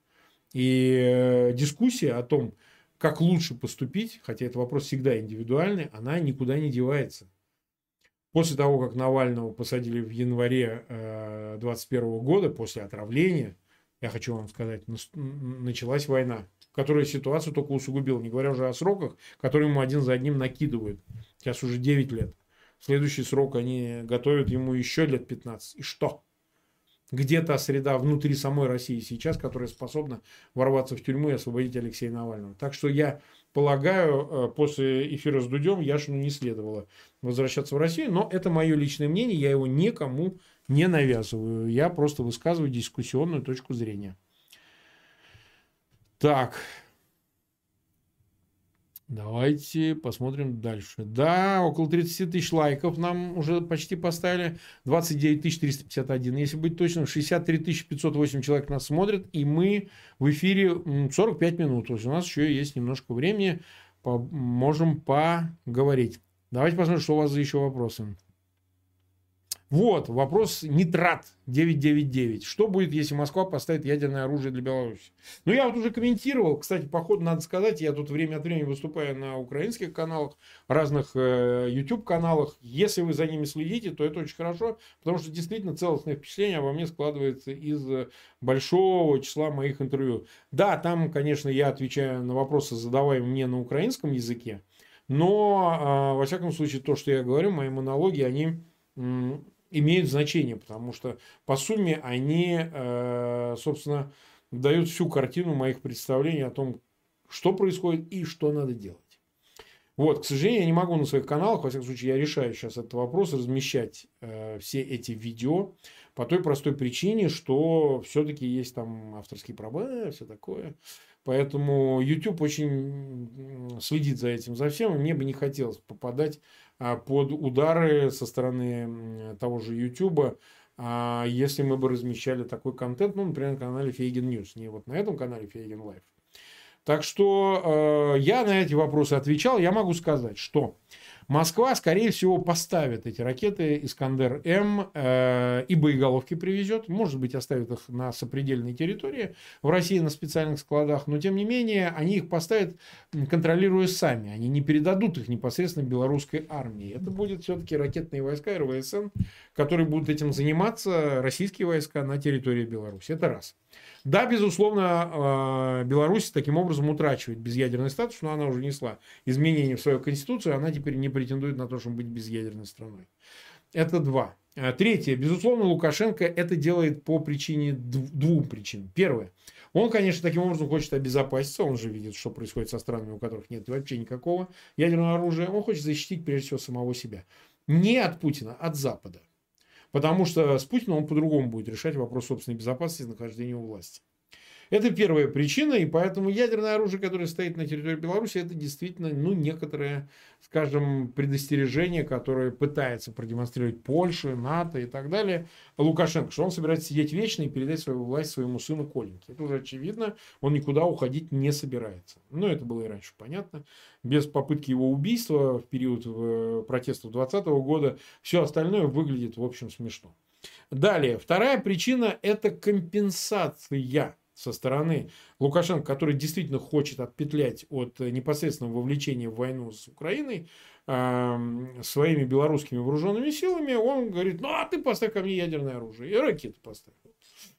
И э, дискуссия о том, как лучше поступить, хотя это вопрос всегда индивидуальный, она никуда не девается. После того, как Навального посадили в январе 2021 э, года, после отравления, я хочу вам сказать, началась война, которая ситуацию только усугубила, не говоря уже о сроках, которые ему один за одним накидывают. Сейчас уже 9 лет. Следующий срок они готовят ему еще лет 15. И что? Где та среда внутри самой России сейчас, которая способна ворваться в тюрьму и освободить Алексея Навального. Так что я полагаю, э, после эфира с Дудем Яшину не следовало возвращаться в Россию, но это мое личное мнение, я его никому не навязываю, я просто высказываю дискуссионную точку зрения. Так, Давайте посмотрим дальше. Да, около 30 тысяч лайков нам уже почти поставили. 29 351, если быть точным. 63 508 человек нас смотрят. И мы в эфире 45 минут. То есть у нас еще есть немножко времени. Можем поговорить. Давайте посмотрим, что у вас за еще вопросы. Вот, вопрос нитрат 999. Что будет, если Москва поставит ядерное оружие для Беларуси? Ну, я вот уже комментировал. Кстати, походу, надо сказать, я тут время от времени выступаю на украинских каналах, разных э, YouTube-каналах. Если вы за ними следите, то это очень хорошо, потому что действительно целостное впечатление обо мне складывается из большого числа моих интервью. Да, там, конечно, я отвечаю на вопросы, задаваемые мне на украинском языке, но, э, во всяком случае, то, что я говорю, мои монологи, они имеют значение, потому что по сумме они, э, собственно, дают всю картину моих представлений о том, что происходит и что надо делать. Вот, к сожалению, я не могу на своих каналах, во всяком случае, я решаю сейчас этот вопрос, размещать э, все эти видео по той простой причине, что все-таки есть там авторские права, все такое. Поэтому YouTube очень следит за этим, за всем, мне бы не хотелось попадать под удары со стороны того же YouTube, а, если мы бы размещали такой контент, ну, например, на канале Фейгин News, не вот на этом канале Фейгин Live. Так что э, я на эти вопросы отвечал. Я могу сказать, что Москва, скорее всего, поставит эти ракеты Искандер-М э, и боеголовки привезет. Может быть, оставит их на сопредельной территории в России на специальных складах. Но, тем не менее, они их поставят, контролируя сами. Они не передадут их непосредственно белорусской армии. Это будет все-таки ракетные войска РВСН, которые будут этим заниматься, российские войска на территории Беларуси. Это раз. Да, безусловно, а, Беларусь таким образом утрачивает безъядерный статус, но она уже несла изменения в свою конституцию, она теперь не претендует на то, чтобы быть безъядерной страной. Это два. А, третье. Безусловно, Лукашенко это делает по причине двум причин. Первое. Он, конечно, таким образом хочет обезопаситься. Он же видит, что происходит со странами, у которых нет вообще никакого ядерного оружия. Он хочет защитить, прежде всего, самого себя. Не от Путина, а от Запада. Потому что с Путиным он по-другому будет решать вопрос собственной безопасности и нахождения у власти. Это первая причина, и поэтому ядерное оружие, которое стоит на территории Беларуси, это действительно ну, некоторое, скажем, предостережение, которое пытается продемонстрировать Польша, НАТО и так далее Лукашенко, что он собирается сидеть вечно и передать свою власть своему сыну Коленьке. Это уже очевидно, он никуда уходить не собирается. Но это было и раньше понятно. Без попытки его убийства в период э, протестов 2020 года все остальное выглядит, в общем, смешно. Далее, вторая причина – это компенсация со стороны Лукашенко, который действительно хочет отпетлять от непосредственного вовлечения в войну с Украиной э, своими белорусскими вооруженными силами, он говорит, ну а ты поставь ко мне ядерное оружие и ракеты поставь.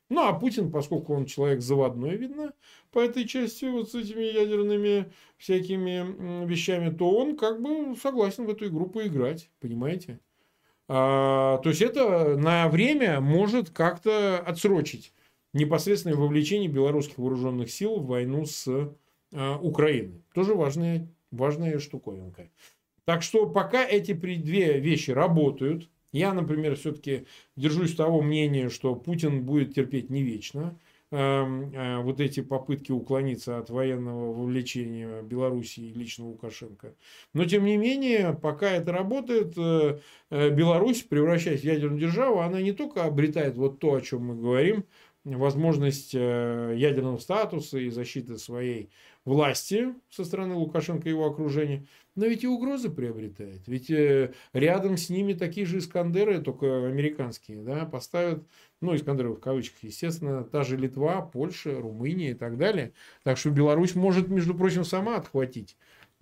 Ну, а Путин, поскольку он человек заводной, видно, по этой части вот с этими ядерными всякими вещами, то он как бы согласен в эту игру поиграть, понимаете? А, то есть это на время может как-то отсрочить непосредственное вовлечение белорусских вооруженных сил в войну с э, Украиной. Тоже важная, важная штуковинка. Так что пока эти две вещи работают, я, например, все-таки держусь того мнения, что Путин будет терпеть не вечно. Эм, э, вот эти попытки уклониться от военного вовлечения Белоруссии и лично Лукашенко. Но, тем не менее, пока это работает, э, Беларусь, превращаясь в ядерную державу, она не только обретает вот то, о чем мы говорим, возможность э, ядерного статуса и защиты своей власти со стороны Лукашенко и его окружения, но ведь и угрозы приобретает. Ведь э, рядом с ними такие же Искандеры, только американские, да, поставят, ну, Искандеры в кавычках, естественно, та же Литва, Польша, Румыния и так далее. Так что Беларусь может, между прочим, сама отхватить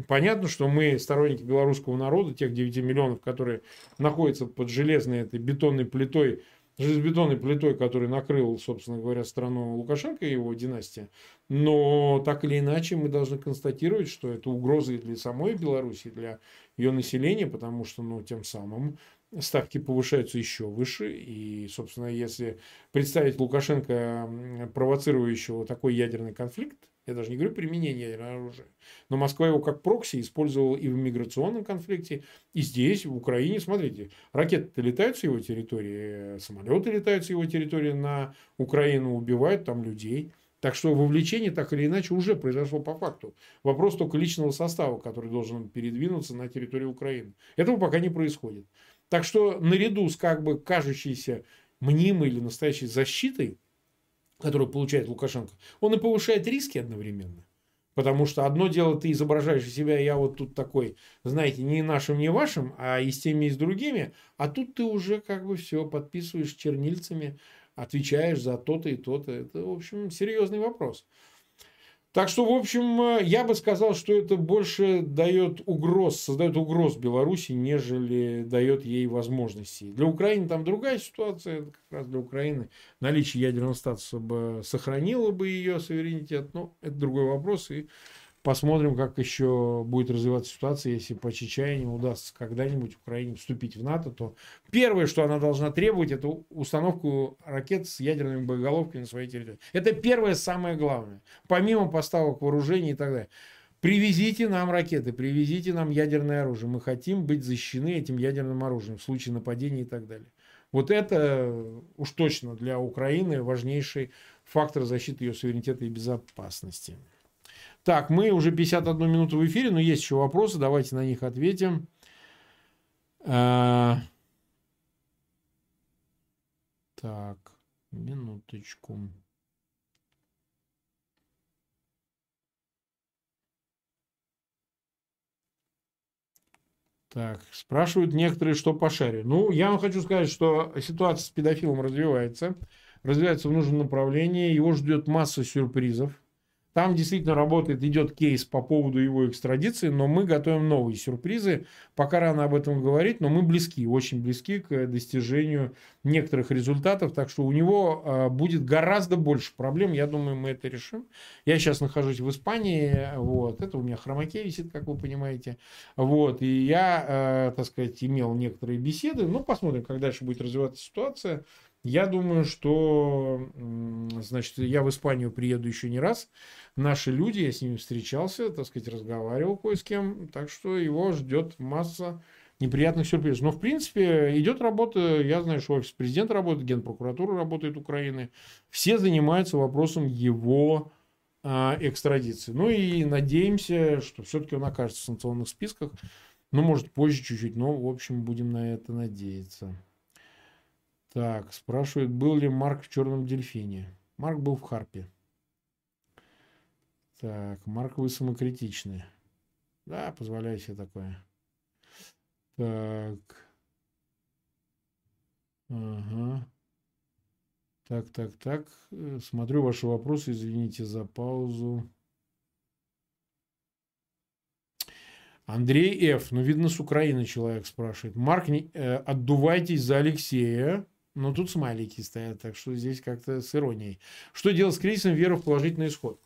Понятно, что мы сторонники белорусского народа, тех 9 миллионов, которые находятся под железной этой бетонной плитой железобетонной плитой, который накрыл, собственно говоря, страну Лукашенко и его династия. Но так или иначе мы должны констатировать, что это угроза и для самой Беларуси, и для ее населения, потому что ну, тем самым ставки повышаются еще выше. И, собственно, если представить Лукашенко провоцирующего такой ядерный конфликт, я даже не говорю применение ядерного оружия, но Москва его как прокси использовала и в миграционном конфликте, и здесь, в Украине. Смотрите, ракеты летают с его территории, самолеты летают с его территории на Украину, убивают там людей. Так что вовлечение так или иначе уже произошло по факту. Вопрос только личного состава, который должен передвинуться на территорию Украины. Этого пока не происходит. Так что наряду с как бы кажущейся мнимой или настоящей защитой, которую получает Лукашенко, он и повышает риски одновременно. Потому что одно дело, ты изображаешь себя, я вот тут такой, знаете, не нашим, не вашим, а и с теми, и с другими. А тут ты уже как бы все подписываешь чернильцами, отвечаешь за то-то и то-то. Это, в общем, серьезный вопрос. Так что, в общем, э, я бы сказал, что это больше дает угроз, создает угроз Беларуси, нежели дает ей возможностей. Для Украины там другая ситуация, это как раз для Украины наличие ядерного статуса бы сохранило бы ее суверенитет, но это другой вопрос, и Посмотрим, как еще будет развиваться ситуация, если по чечаянию удастся когда-нибудь Украине вступить в НАТО, то первое, что она должна требовать, это установку ракет с ядерными боеголовками на своей территории. Это первое, самое главное. Помимо поставок вооружений и так далее. Привезите нам ракеты, привезите нам ядерное оружие. Мы хотим быть защищены этим ядерным оружием в случае нападения и так далее. Вот это уж точно для Украины важнейший фактор защиты ее суверенитета и безопасности. Так, мы уже 51 минуту в эфире, но есть еще вопросы, давайте на них ответим. А... Так, минуточку. Так, спрашивают некоторые, что по шаре. Ну, я вам хочу сказать, что ситуация с педофилом развивается. Развивается в нужном направлении. Его ждет масса сюрпризов. Там действительно работает, идет кейс по поводу его экстрадиции, но мы готовим новые сюрпризы. Пока рано об этом говорить, но мы близки, очень близки к достижению некоторых результатов. Так что у него а, будет гораздо больше проблем. Я думаю, мы это решим. Я сейчас нахожусь в Испании. Вот. Это у меня хромаке висит, как вы понимаете. Вот. И я, а, так сказать, имел некоторые беседы. Ну, посмотрим, как дальше будет развиваться ситуация. Я думаю, что, значит, я в Испанию приеду еще не раз. Наши люди, я с ними встречался, так сказать, разговаривал кое с кем. Так что его ждет масса неприятных сюрпризов. Но, в принципе, идет работа. Я знаю, что офис президента работает, генпрокуратура работает Украины. Все занимаются вопросом его а, экстрадиции. Ну и надеемся, что все-таки он окажется в санкционных списках. Ну, может, позже чуть-чуть, но, в общем, будем на это надеяться. Так, спрашивает, был ли Марк в черном дельфине. Марк был в Харпе. Так, Марк, вы самокритичны. Да, позволяю себе такое. Так. Ага. Так, так, так. Смотрю ваши вопросы, извините за паузу. Андрей Ф. Ну, видно, с Украины человек спрашивает. Марк, не, э, отдувайтесь за Алексея. Но тут смайлики стоят, так что здесь как-то с иронией. Что делать с кризисом веры в положительный исход?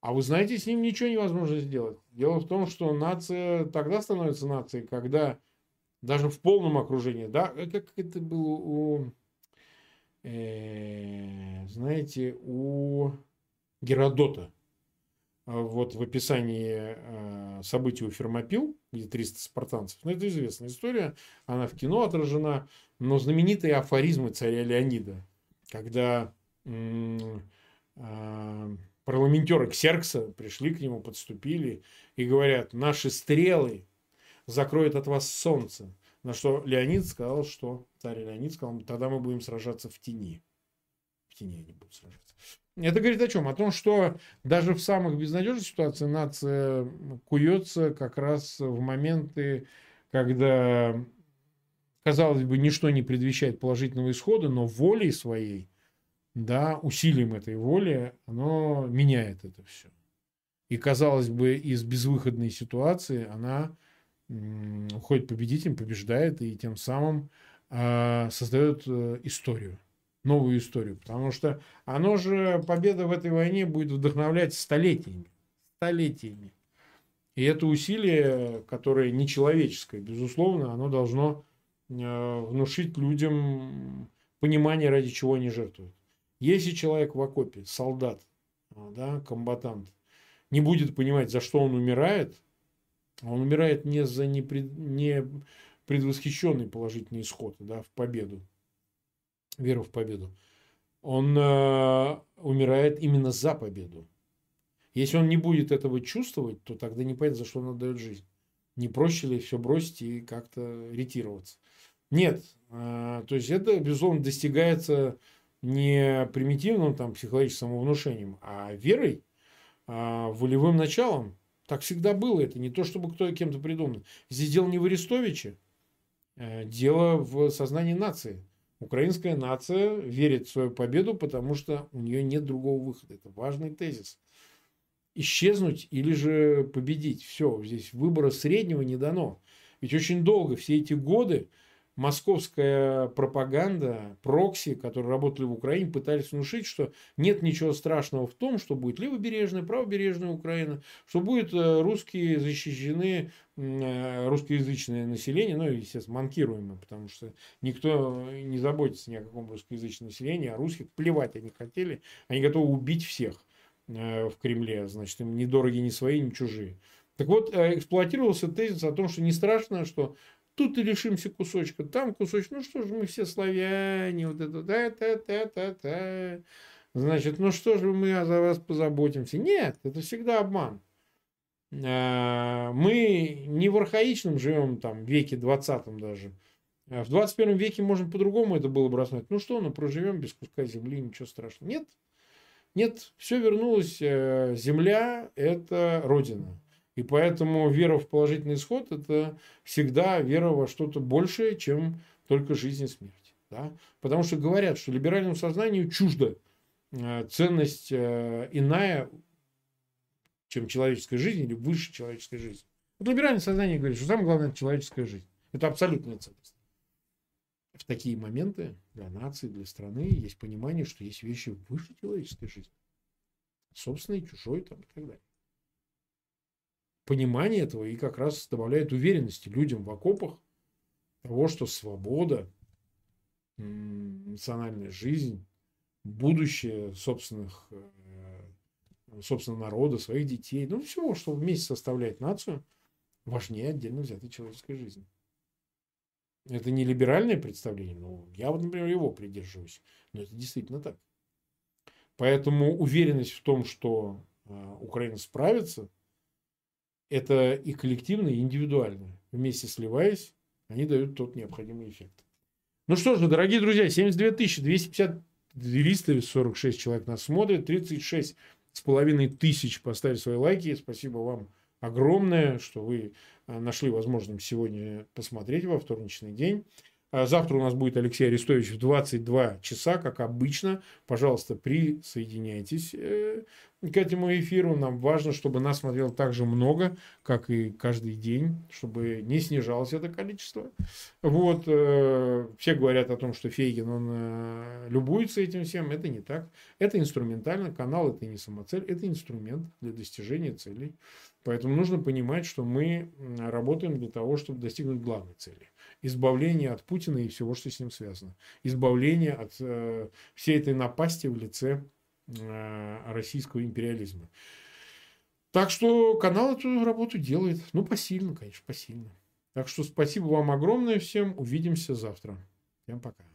А вы знаете, с ним ничего невозможно сделать. Дело в том, что нация тогда становится нацией, когда даже в полном окружении, да, э, как это было у, э, знаете, у Геродота. А вот в описании э, событий у Фермопил, где 300 спартанцев, ну, это известная история, она в кино отражена, но знаменитые афоризмы царя Леонида, когда э, парламентеры Ксеркса пришли к нему, подступили и говорят, наши стрелы закроют от вас солнце. На что Леонид сказал, что царь Леонид сказал, тогда мы будем сражаться в тени. В тени они будут сражаться. Это говорит о чем? О том, что даже в самых безнадежных ситуациях нация куется как раз в моменты, когда, казалось бы, ничто не предвещает положительного исхода, но волей своей, да, усилием этой воли, оно меняет это все. И, казалось бы, из безвыходной ситуации она уходит победителем, побеждает и тем самым э, создает историю новую историю. Потому что оно же, победа в этой войне будет вдохновлять столетиями. Столетиями. И это усилие, которое нечеловеческое, безусловно, оно должно внушить людям понимание, ради чего они жертвуют. Если человек в окопе, солдат, да, комбатант, не будет понимать, за что он умирает, а он умирает не за непред, не предвосхищенный положительный исход, да, в победу, веру в победу. Он э, умирает именно за победу. Если он не будет этого чувствовать, то тогда не понятно, за что он отдает жизнь. Не проще ли все бросить и как-то ретироваться? Нет. Э, то есть это, безусловно, достигается не примитивным там, психологическим внушением, а верой, э, волевым началом. Так всегда было. Это не то, чтобы кто кем-то придумал. Здесь дело не в Арестовиче, э, дело в сознании нации. Украинская нация верит в свою победу, потому что у нее нет другого выхода. Это важный тезис. Исчезнуть или же победить. Все, здесь выбора среднего не дано. Ведь очень долго, все эти годы, московская пропаганда, прокси, которые работали в Украине, пытались внушить, что нет ничего страшного в том, что будет левобережная, правобережная Украина, что будет э, русские защищены, э, русскоязычное население, ну, естественно, манкируемое, потому что никто не заботится ни о каком русскоязычном населении, а русских плевать они хотели, они готовы убить всех в Кремле, значит, им ни дороги, ни свои, ни чужие. Так вот, эксплуатировался тезис о том, что не страшно, что Тут и лишимся кусочка, там кусочек. Ну что же, мы все славяне, вот это, та та та та та Значит, ну что же мы за вас позаботимся? Нет, это всегда обман. А, мы не в архаичном живем там веке 20 даже. В 21 веке можно по-другому это было бы рассмотреть. Ну что, ну проживем без куска земли, ничего страшного. Нет, нет, все вернулось. Э, земля – это Родина. И поэтому вера в положительный исход – это всегда вера во что-то большее, чем только жизнь и смерть. Да? Потому что говорят, что либеральному сознанию чужда э, ценность э, иная, чем человеческая жизнь или выше человеческой жизни. Вот либеральное сознание говорит, что самое главное – это человеческая жизнь. Это абсолютная ценность. В такие моменты для нации, для страны есть понимание, что есть вещи выше человеческой жизни. Собственной, чужой там, и так далее понимание этого и как раз добавляет уверенности людям в окопах того, что свобода, национальная жизнь, будущее собственных, э, собственного народа, своих детей, ну всего, что вместе составляет нацию, важнее отдельно взятой человеческой жизни. Это не либеральное представление, но я вот, например, его придерживаюсь. Но это действительно так. Поэтому уверенность в том, что э, Украина справится – это и коллективно, и индивидуально. Вместе сливаясь, они дают тот необходимый эффект. Ну что же, дорогие друзья, 72 250 346 человек нас смотрят, 36 с половиной тысяч поставили свои лайки. Спасибо вам огромное, что вы а, нашли возможным сегодня посмотреть во вторничный день. А завтра у нас будет Алексей Арестович в 22 часа, как обычно. Пожалуйста, присоединяйтесь э, к этому эфиру. Нам важно, чтобы нас смотрело так же много, как и каждый день, чтобы не снижалось это количество. Вот. Э, все говорят о том, что Фейгин, он э, любуется этим всем. Это не так. Это инструментально. Канал это не самоцель, это инструмент для достижения целей. Поэтому нужно понимать, что мы работаем для того, чтобы достигнуть главной цели. Избавление от Путина и всего, что с ним связано. Избавление от э, всей этой напасти в лице Э, российского империализма. Так что канал эту работу делает. Ну, посильно, конечно, посильно. Так что спасибо вам огромное всем. Увидимся завтра. Всем пока.